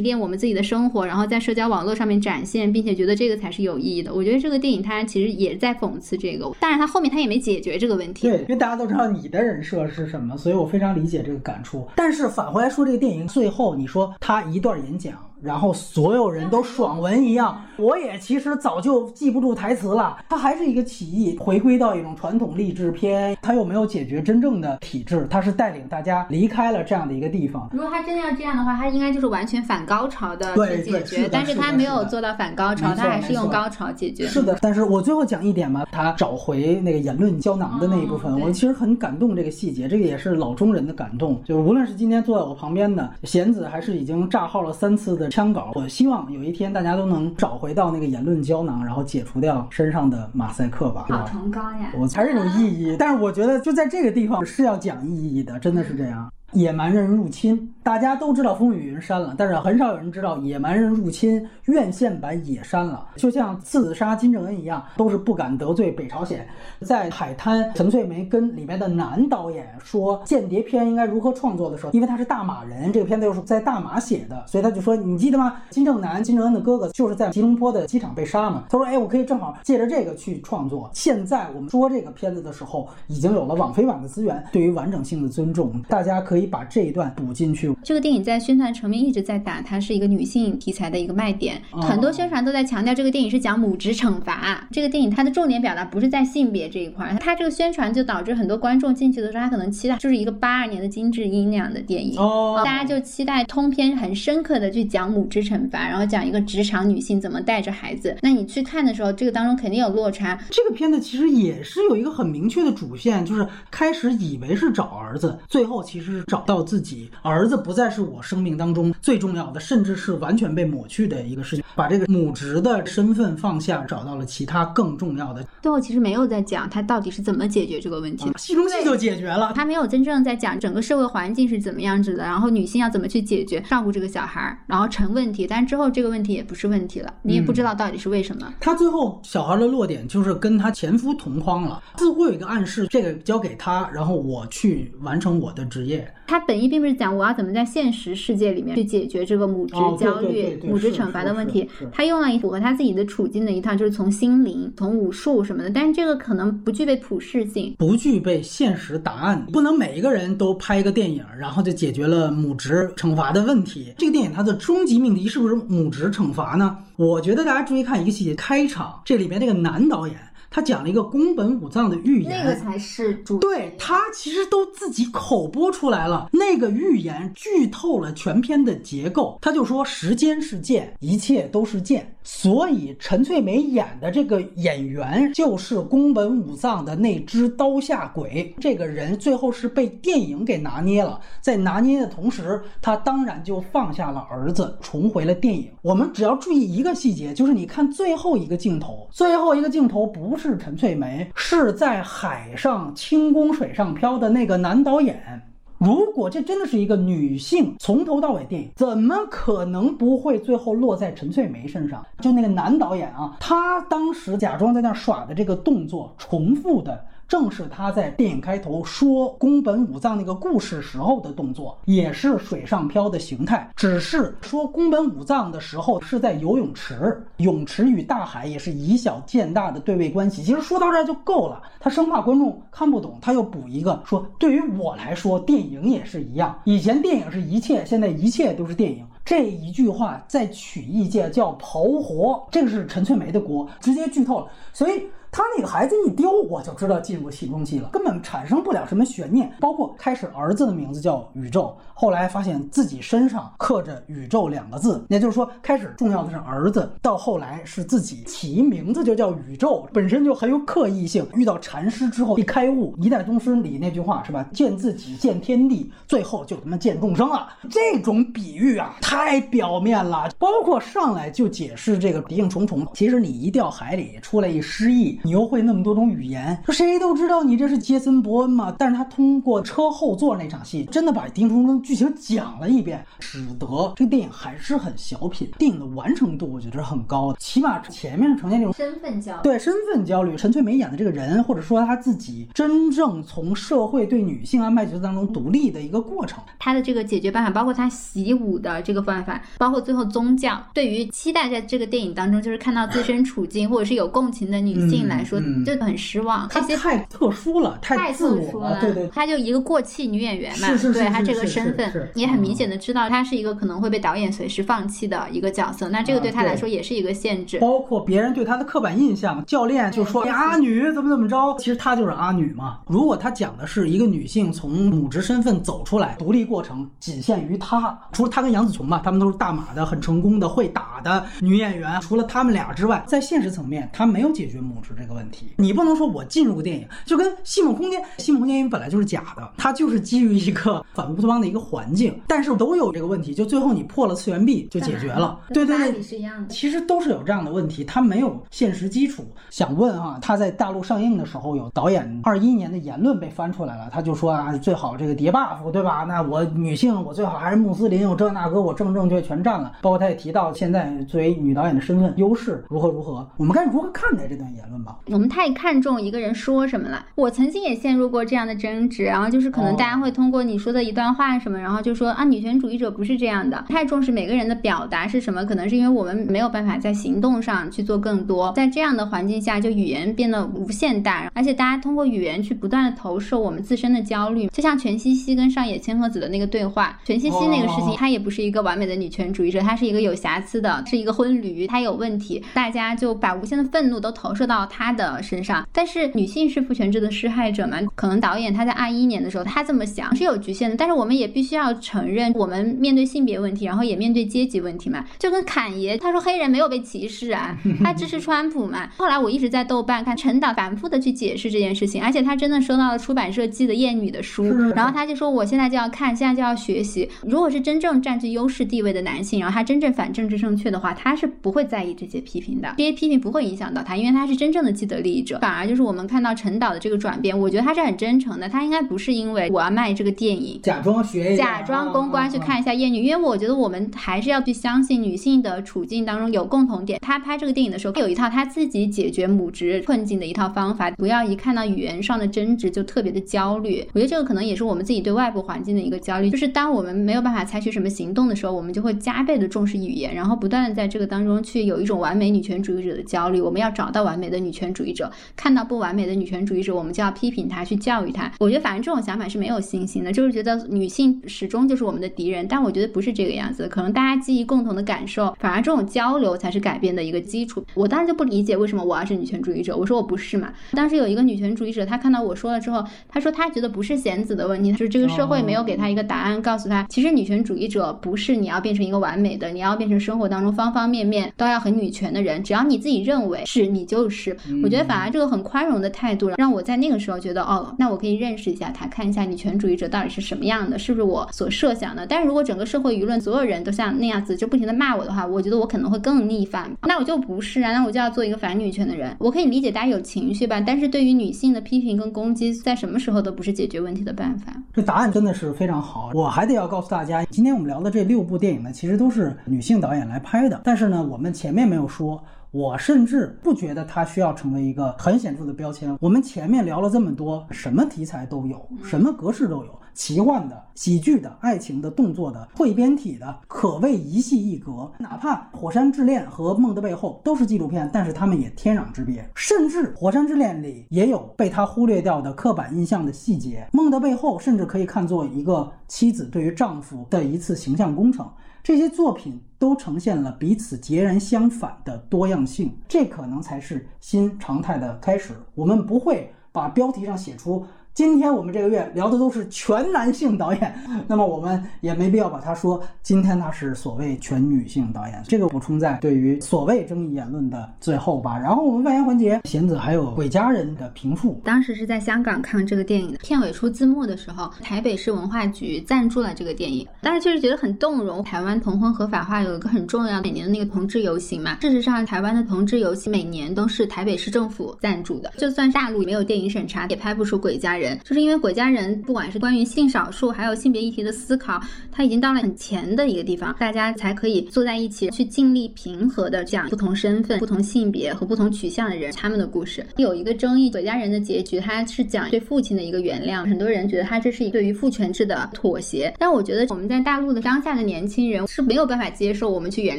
炼我们自己的生活，然后在社交网络上面展现，并且觉得这个才是有意义的。我觉得这个电影它其实也在讽刺这个，但是它后面它也没解决这个问题。对，因为大家都知道你的人设是什么，所以我非常理解这个感触。但是反回来说，这个电影最后你说他一段演讲。然后所有人都爽文一样，我也其实早就记不住台词了。它还是一个起义，回归到一种传统励志片。它又没有解决真正的体制，它是带领大家离开了这样的一个地方。如果他真的要这样的话，他应该就是完全反高潮的去解决。但是他没有做到反高潮，他还是用高潮解决。是的，但是我最后讲一点嘛，他找回那个言论胶囊的那一部分，我其实很感动这个细节，这个也是老中人的感动。就是无论是今天坐在我旁边的贤子，还是已经炸号了三次的枪稿，我希。望有一天大家都能找回到那个言论胶囊，然后解除掉身上的马赛克吧。好崇高呀！我还是有意义，但是我觉得就在这个地方是要讲意义的，真的是这样。野蛮人入侵，大家都知道《风雨云》删了，但是很少有人知道《野蛮人入侵》院线版也删了。就像刺杀金正恩一样，都是不敢得罪北朝鲜。在海滩，陈翠梅跟里面的男导演说间谍片应该如何创作的时候，因为他是大马人，这个片子又是在大马写的，所以他就说：“你记得吗？金正男、金正恩的哥哥就是在吉隆坡的机场被杀嘛。”他说：“哎，我可以正好借着这个去创作。”现在我们说这个片子的时候，已经有了网飞版的资源，对于完整性的尊重，大家。可以把这一段补进去。这个电影在宣传层面一直在打，它是一个女性题材的一个卖点，很多宣传都在强调这个电影是讲母职惩罚。这个电影它的重点表达不是在性别这一块，它这个宣传就导致很多观众进去的时候，他可能期待就是一个八二年的金智英那样的电影，大家就期待通篇很深刻的去讲母职惩罚，然后讲一个职场女性怎么带着孩子。那你去看的时候，这个当中肯定有落差。这个片子其实也是有一个很明确的主线，就是开始以为是找儿子，最后其实是。找到自己儿子不再是我生命当中最重要的，甚至是完全被抹去的一个事情，把这个母职的身份放下，找到了其他更重要的。最后其实没有在讲他到底是怎么解决这个问题，戏中戏就解决了。他没有真正在讲整个社会环境是怎么样子的，然后女性要怎么去解决照顾这个小孩，然后成问题，但是之后这个问题也不是问题了，你也不知道到底是为什么。他最后小孩的落点就是跟他前夫同框了，似乎有一个暗示，这个交给他，然后我去完成我的职业。他本意并不是讲我要怎么在现实世界里面去解决这个母职焦虑、母职惩罚的问题。他用了一符合他自己的处境的一套，就是从心灵、从武术什么的。但是这个可能不具备普适性，不具备现实答案。不能每一个人都拍一个电影，然后就解决了母职惩罚的问题。这个电影它的终极命题是不是母职惩罚呢？我觉得大家注意看一个细节，开场这里边这个男导演。他讲了一个宫本武藏的预言，那个才是主。对他其实都自己口播出来了，那个预言剧透了全篇的结构。他就说时间是剑，一切都是剑。所以陈翠梅演的这个演员就是宫本武藏的那只刀下鬼。这个人最后是被电影给拿捏了，在拿捏的同时，他当然就放下了儿子，重回了电影。我们只要注意一个细节，就是你看最后一个镜头，最后一个镜头不是是陈翠梅，是在海上轻功水上漂的那个男导演。如果这真的是一个女性从头到尾电影，怎么可能不会最后落在陈翠梅身上？就那个男导演啊，他当时假装在那耍的这个动作，重复的。正是他在电影开头说宫本武藏那个故事时候的动作，也是水上漂的形态。只是说宫本武藏的时候是在游泳池，泳池与大海也是以小见大的对位关系。其实说到这儿就够了。他生怕观众看不懂，他又补一个说：对于我来说，电影也是一样。以前电影是一切，现在一切都是电影。这一句话在曲艺界叫刨活，这个是陈翠梅的锅，直接剧透了。所以。他那个孩子一丢，我就知道进入戏中戏了，根本产生不了什么悬念。包括开始儿子的名字叫宇宙，后来发现自己身上刻着宇宙两个字，也就是说，开始重要的是儿子，到后来是自己起名字就叫宇宙，本身就很有刻意性。遇到禅师之后一开悟，一代宗师里那句话是吧？见自己，见天地，最后就他妈见众生了。这种比喻啊，太表面了。包括上来就解释这个敌影重重，其实你一掉海里出来一失忆。你又会那么多种语言，说谁都知道你这是杰森·伯恩嘛？但是他通过车后座那场戏，真的把《丁虫中剧情讲了一遍，使得这个电影还是很小品。电影的完成度我觉得是很高的，起码前面呈现这种身份焦虑。对身份焦虑，陈翠梅演的这个人，或者说她自己真正从社会对女性安排角色当中独立的一个过程。她的这个解决办法，包括她习武的这个办法，包括最后宗教，对于期待在这个电影当中就是看到自身处境或者是有共情的女性来。来说就很失望，他太特殊了，太特殊了。对对，她就一个过气女演员嘛，对她这个身份也很明显的知道，她是一个可能会被导演随时放弃的一个角色。那这个对她来说也是一个限制。包括别人对她的刻板印象，教练就说阿女怎么怎么着，其实她就是阿女嘛。如果她讲的是一个女性从母职身份走出来，独立过程仅限于她，除了她跟杨紫琼嘛，他们都是大马的很成功的会打的女演员，除了他们俩之外，在现实层面，她没有解决母职这个问题。你不。能说我进入电影就跟《西蒙空间》，《西蒙空间》因为本来就是假的，它就是基于一个反乌托邦的一个环境，但是都有这个问题，就最后你破了次元壁就解决了。对对对，是一样的。其实都是有这样的问题，它没有现实基础。想问啊，他在大陆上映的时候，有导演二一年的言论被翻出来了，他就说啊，最好这个叠 buff，对吧？那我女性我最好还是穆斯林，我这那个我正正确全占了。包括他也提到现在作为女导演的身份优势如何如何，我们该如何看待这段言论吧？我们太看。看重一个人说什么了，我曾经也陷入过这样的争执，然后就是可能大家会通过你说的一段话什么，然后就说啊，女权主义者不是这样的，太重视每个人的表达是什么，可能是因为我们没有办法在行动上去做更多，在这样的环境下，就语言变得无限大，而且大家通过语言去不断的投射我们自身的焦虑，就像全西西跟上野千鹤子的那个对话，全西西那个事情，她也不是一个完美的女权主义者，她是一个有瑕疵的，是一个婚驴，她有问题，大家就把无限的愤怒都投射到她的身上。但是女性是父权制的施害者嘛？可能导演他在二一年的时候，他这么想是有局限的。但是我们也必须要承认，我们面对性别问题，然后也面对阶级问题嘛。就跟侃爷他说黑人没有被歧视啊，他支持川普嘛。后来我一直在豆瓣看陈导反复的去解释这件事情，而且他真的收到了出版社寄的厌女的书，然后他就说我现在就要看，现在就要学习。如果是真正占据优势地位的男性，然后他真正反政治正确的话，他是不会在意这些批评的，这些批评不会影响到他，因为他是真正的既得利益者，反而就是我。们看到陈导的这个转变，我觉得他是很真诚的。他应该不是因为我要卖这个电影，假装学，假装公关去看一下艳女。因为我觉得我们还是要去相信女性的处境当中有共同点。他拍这个电影的时候，他有一套他自己解决母职困境的一套方法。不要一看到语言上的争执就特别的焦虑。我觉得这个可能也是我们自己对外部环境的一个焦虑，就是当我们没有办法采取什么行动的时候，我们就会加倍的重视语言，然后不断的在这个当中去有一种完美女权主义者的焦虑。我们要找到完美的女权。权主义者，看到不完美的女权主义者，我们就要批评他，去教育他。我觉得反正这种想法是没有信心的，就是觉得女性始终就是我们的敌人。但我觉得不是这个样子，可能大家基于共同的感受，反而这种交流才是改变的一个基础。我当时就不理解为什么我要是女权主义者，我说我不是嘛。当时有一个女权主义者，她看到我说了之后，她说她觉得不是贤子的问题，就是这个社会没有给她一个答案，告诉她其实女权主义者不是你要变成一个完美的，你要变成生活当中方方面面都要很女权的人，只要你自己认为是你就是。我觉得反而这个很宽容的态度，让我在那个时候觉得哦，那我可以认识一下他，看一下女权主义者到底是什么样的，是不是我所设想的。但是如果整个社会舆论所有人都像那样子就不停的骂我的话，我觉得我可能会更逆反。那我就不是啊，那我就要做一个反女权的人。我可以理解大家有情绪吧，但是对于女性的批评跟攻击，在什么时候都不是解决问题的办法。这答案真的是非常好。我还得要告诉大家，今天我们聊的这六部电影呢，其实都是女性导演来拍的。但是呢，我们前面没有说。我甚至不觉得它需要成为一个很显著的标签。我们前面聊了这么多，什么题材都有，什么格式都有，奇幻的、喜剧的、爱情的、动作的、汇编体的，可谓一戏一格。哪怕《火山之恋》和《梦的背后》都是纪录片，但是他们也天壤之别。甚至《火山之恋》里也有被他忽略掉的刻板印象的细节，《梦的背后》甚至可以看作一个妻子对于丈夫的一次形象工程。这些作品都呈现了彼此截然相反的多样性，这可能才是新常态的开始。我们不会把标题上写出。今天我们这个月聊的都是全男性导演，(laughs) 那么我们也没必要把他说今天他是所谓全女性导演。这个补充在对于所谓争议言论的最后吧。然后我们外延环节，贤子还有《鬼家人》的评述。当时是在香港看这个电影的，片尾出字幕的时候，台北市文化局赞助了这个电影，大家确实觉得很动容。台湾同婚合法化有一个很重要每年的那个同志游行嘛，事实上台湾的同志游行每年都是台北市政府赞助的，就算大陆没有电影审查，也拍不出《鬼家人》。就是因为鬼家人，不管是关于性少数，还有性别议题的思考，他已经到了很前的一个地方，大家才可以坐在一起去尽力平和的讲不同身份、不同性别和不同取向的人他们的故事。有一个争议，鬼家人的结局，他是讲对父亲的一个原谅，很多人觉得他这是对于父权制的妥协。但我觉得我们在大陆的当下的年轻人是没有办法接受我们去原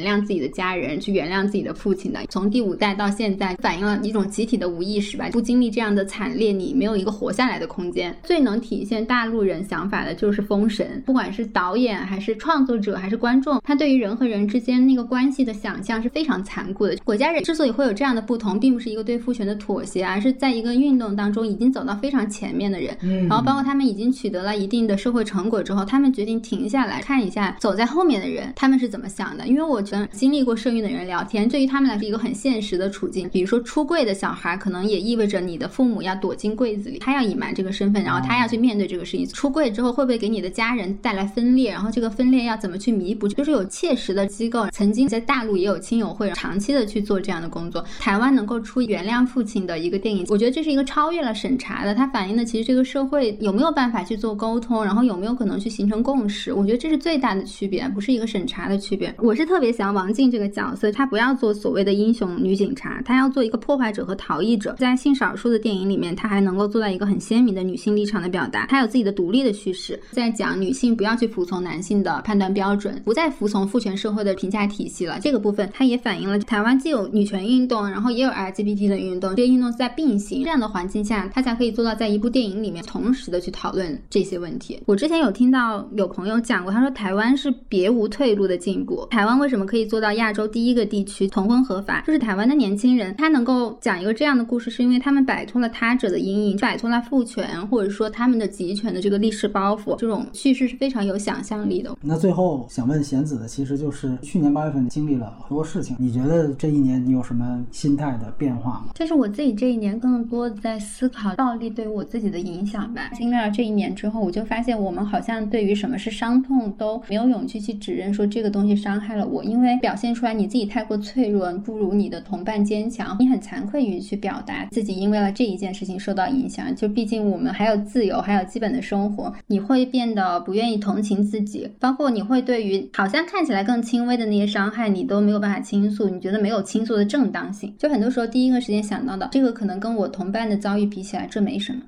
谅自己的家人，去原谅自己的父亲的。从第五代到现在，反映了一种集体的无意识吧，不经历这样的惨烈，你没有一个活下来的。空间最能体现大陆人想法的就是《封神》，不管是导演还是创作者还是观众，他对于人和人之间那个关系的想象是非常残酷的。国家人之所以会有这样的不同，并不是一个对父权的妥协，而是在一个运动当中已经走到非常前面的人，然后包括他们已经取得了一定的社会成果之后，他们决定停下来看一下走在后面的人他们是怎么想的。因为我觉得经历过社运的人聊天，对于他们来说一个很现实的处境，比如说出柜的小孩，可能也意味着你的父母要躲进柜子里，他要隐瞒这个。身份，然后他要去面对这个事情。出柜之后会不会给你的家人带来分裂？然后这个分裂要怎么去弥补？就是有切实的机构，曾经在大陆也有亲友会长期的去做这样的工作。台湾能够出原谅父亲的一个电影，我觉得这是一个超越了审查的，它反映的其实这个社会有没有办法去做沟通，然后有没有可能去形成共识。我觉得这是最大的区别，不是一个审查的区别。我是特别想王静这个角色，她不要做所谓的英雄女警察，她要做一个破坏者和逃逸者。在性少数的电影里面，她还能够做到一个很鲜明的。的女性立场的表达，她有自己的独立的叙事，在讲女性不要去服从男性的判断标准，不再服从父权社会的评价体系了。这个部分，它也反映了台湾既有女权运动，然后也有 LGBT 的运动，这些运动在并行这样的环境下，它才可以做到在一部电影里面同时的去讨论这些问题。我之前有听到有朋友讲过，他说台湾是别无退路的进步。台湾为什么可以做到亚洲第一个地区同婚合法？就是台湾的年轻人，他能够讲一个这样的故事，是因为他们摆脱了他者的阴影，摆脱了父权。或者说他们的集权的这个历史包袱，这种叙事是非常有想象力的。那最后想问贤子的，其实就是去年八月份经历了很多事情，你觉得这一年你有什么心态的变化吗？这是我自己这一年更多的在思考暴力对于我自己的影响吧。经历了这一年之后，我就发现我们好像对于什么是伤痛都没有勇气去指认说这个东西伤害了我，因为表现出来你自己太过脆弱，不如你的同伴坚强，你很惭愧于去表达自己因为了这一件事情受到影响。就毕竟。我们还有自由，还有基本的生活，你会变得不愿意同情自己，包括你会对于好像看起来更轻微的那些伤害，你都没有办法倾诉，你觉得没有倾诉的正当性。就很多时候第一个时间想到的，这个可能跟我同伴的遭遇比起来，这没什么。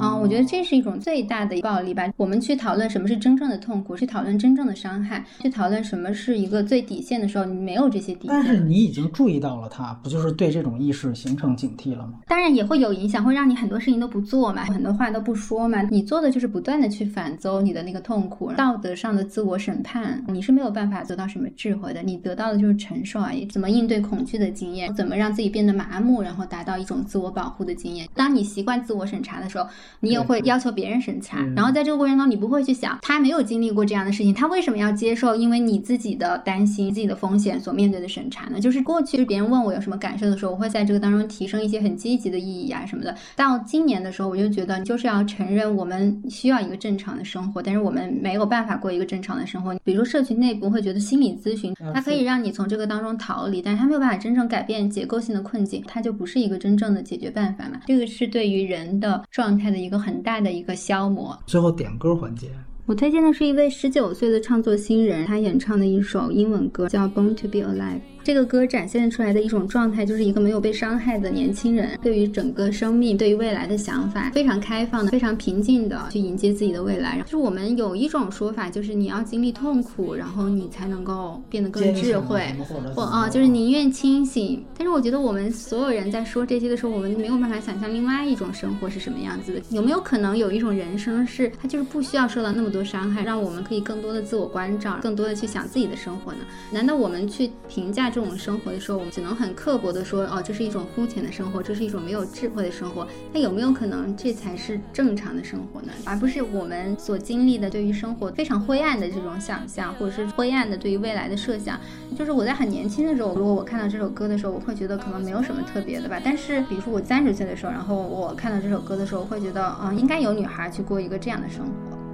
啊，我觉得这是一种最大的暴力吧。我们去讨论什么是真正的痛苦，去讨论真正的伤害，去讨论什么是一个最底线的时候，你没有这些底线。但是你已经注意到了它，不就是对这种意识形成警惕了吗？当然也会有影响，会让你很多事情都不做嘛，很多话都不说嘛。你做的就是不断的去反邹你的那个痛苦，道德上的自我审判，你是没有办法得到什么智慧的。你得到的就是承受而已，怎么应对恐惧的经验，怎么让自己变得麻木，然后达到一种自我保护的经验。当你习惯自我审查的时候，你也会要求别人审查。然后在这个过程中，你不会去想他没有经历过这样的事情，他为什么要接受？因为你自己的担心、自己的风险所面对的审查呢？就是过去别人问我有什么感受的时候，我会在这个当中提升一些很积极的意义啊什么的。到今年的时候，我就觉得就是要承认我们需要一个正常的生活，但是我们没有办法过一个正常的生活。比如说社群内部会觉得心理咨询它可以让你从这个当中逃离，但是它没有办法真正改变结构性的困境，它就不是一个真正的解决办法嘛。这个是对于人的状态的一个很大的一个消磨。最后点歌环节。我推荐的是一位十九岁的创作新人，他演唱的一首英文歌叫《Born to Be Alive》。这个歌展现出来的一种状态，就是一个没有被伤害的年轻人，对于整个生命、对于未来的想法非常开放的、非常平静的去迎接自己的未来。就是我们有一种说法，就是你要经历痛苦，然后你才能够变得更智慧，或啊，就是宁愿清醒。但是我觉得我们所有人在说这些的时候，我们没有办法想象另外一种生活是什么样子的。有没有可能有一种人生是它就是不需要受到那么多伤害，让我们可以更多的自我关照，更多的去想自己的生活呢？难道我们去评价？这种生活的时候，我们只能很刻薄的说，哦，这是一种肤浅的生活，这是一种没有智慧的生活。那有没有可能这才是正常的生活呢？而不是我们所经历的对于生活非常灰暗的这种想象，或者是灰暗的对于未来的设想。就是我在很年轻的时候，如果我看到这首歌的时候，我会觉得可能没有什么特别的吧。但是，比如说我三十岁的时候，然后我看到这首歌的时候，我会觉得，啊，应该有女孩去过一个这样的生活。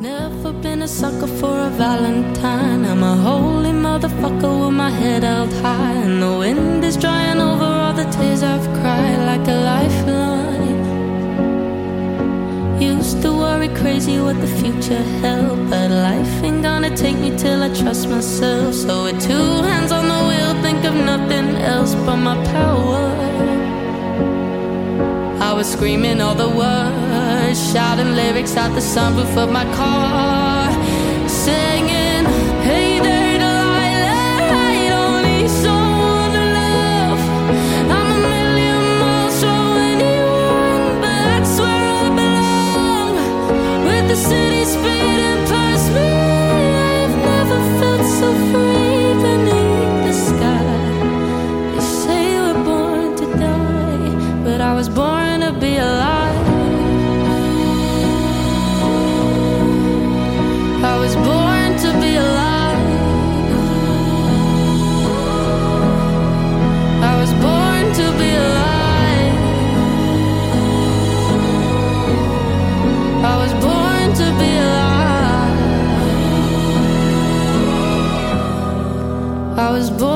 Never been a sucker for a valentine. I'm a holy motherfucker with my head held high. And the wind is drying over all the tears I've cried like a lifeline. Used to worry crazy what the future held. But life ain't gonna take me till I trust myself. So with two hands on the wheel, think of nothing else but my power. I was screaming all the words, shouting lyrics out the sunroof of my car, singing, I was born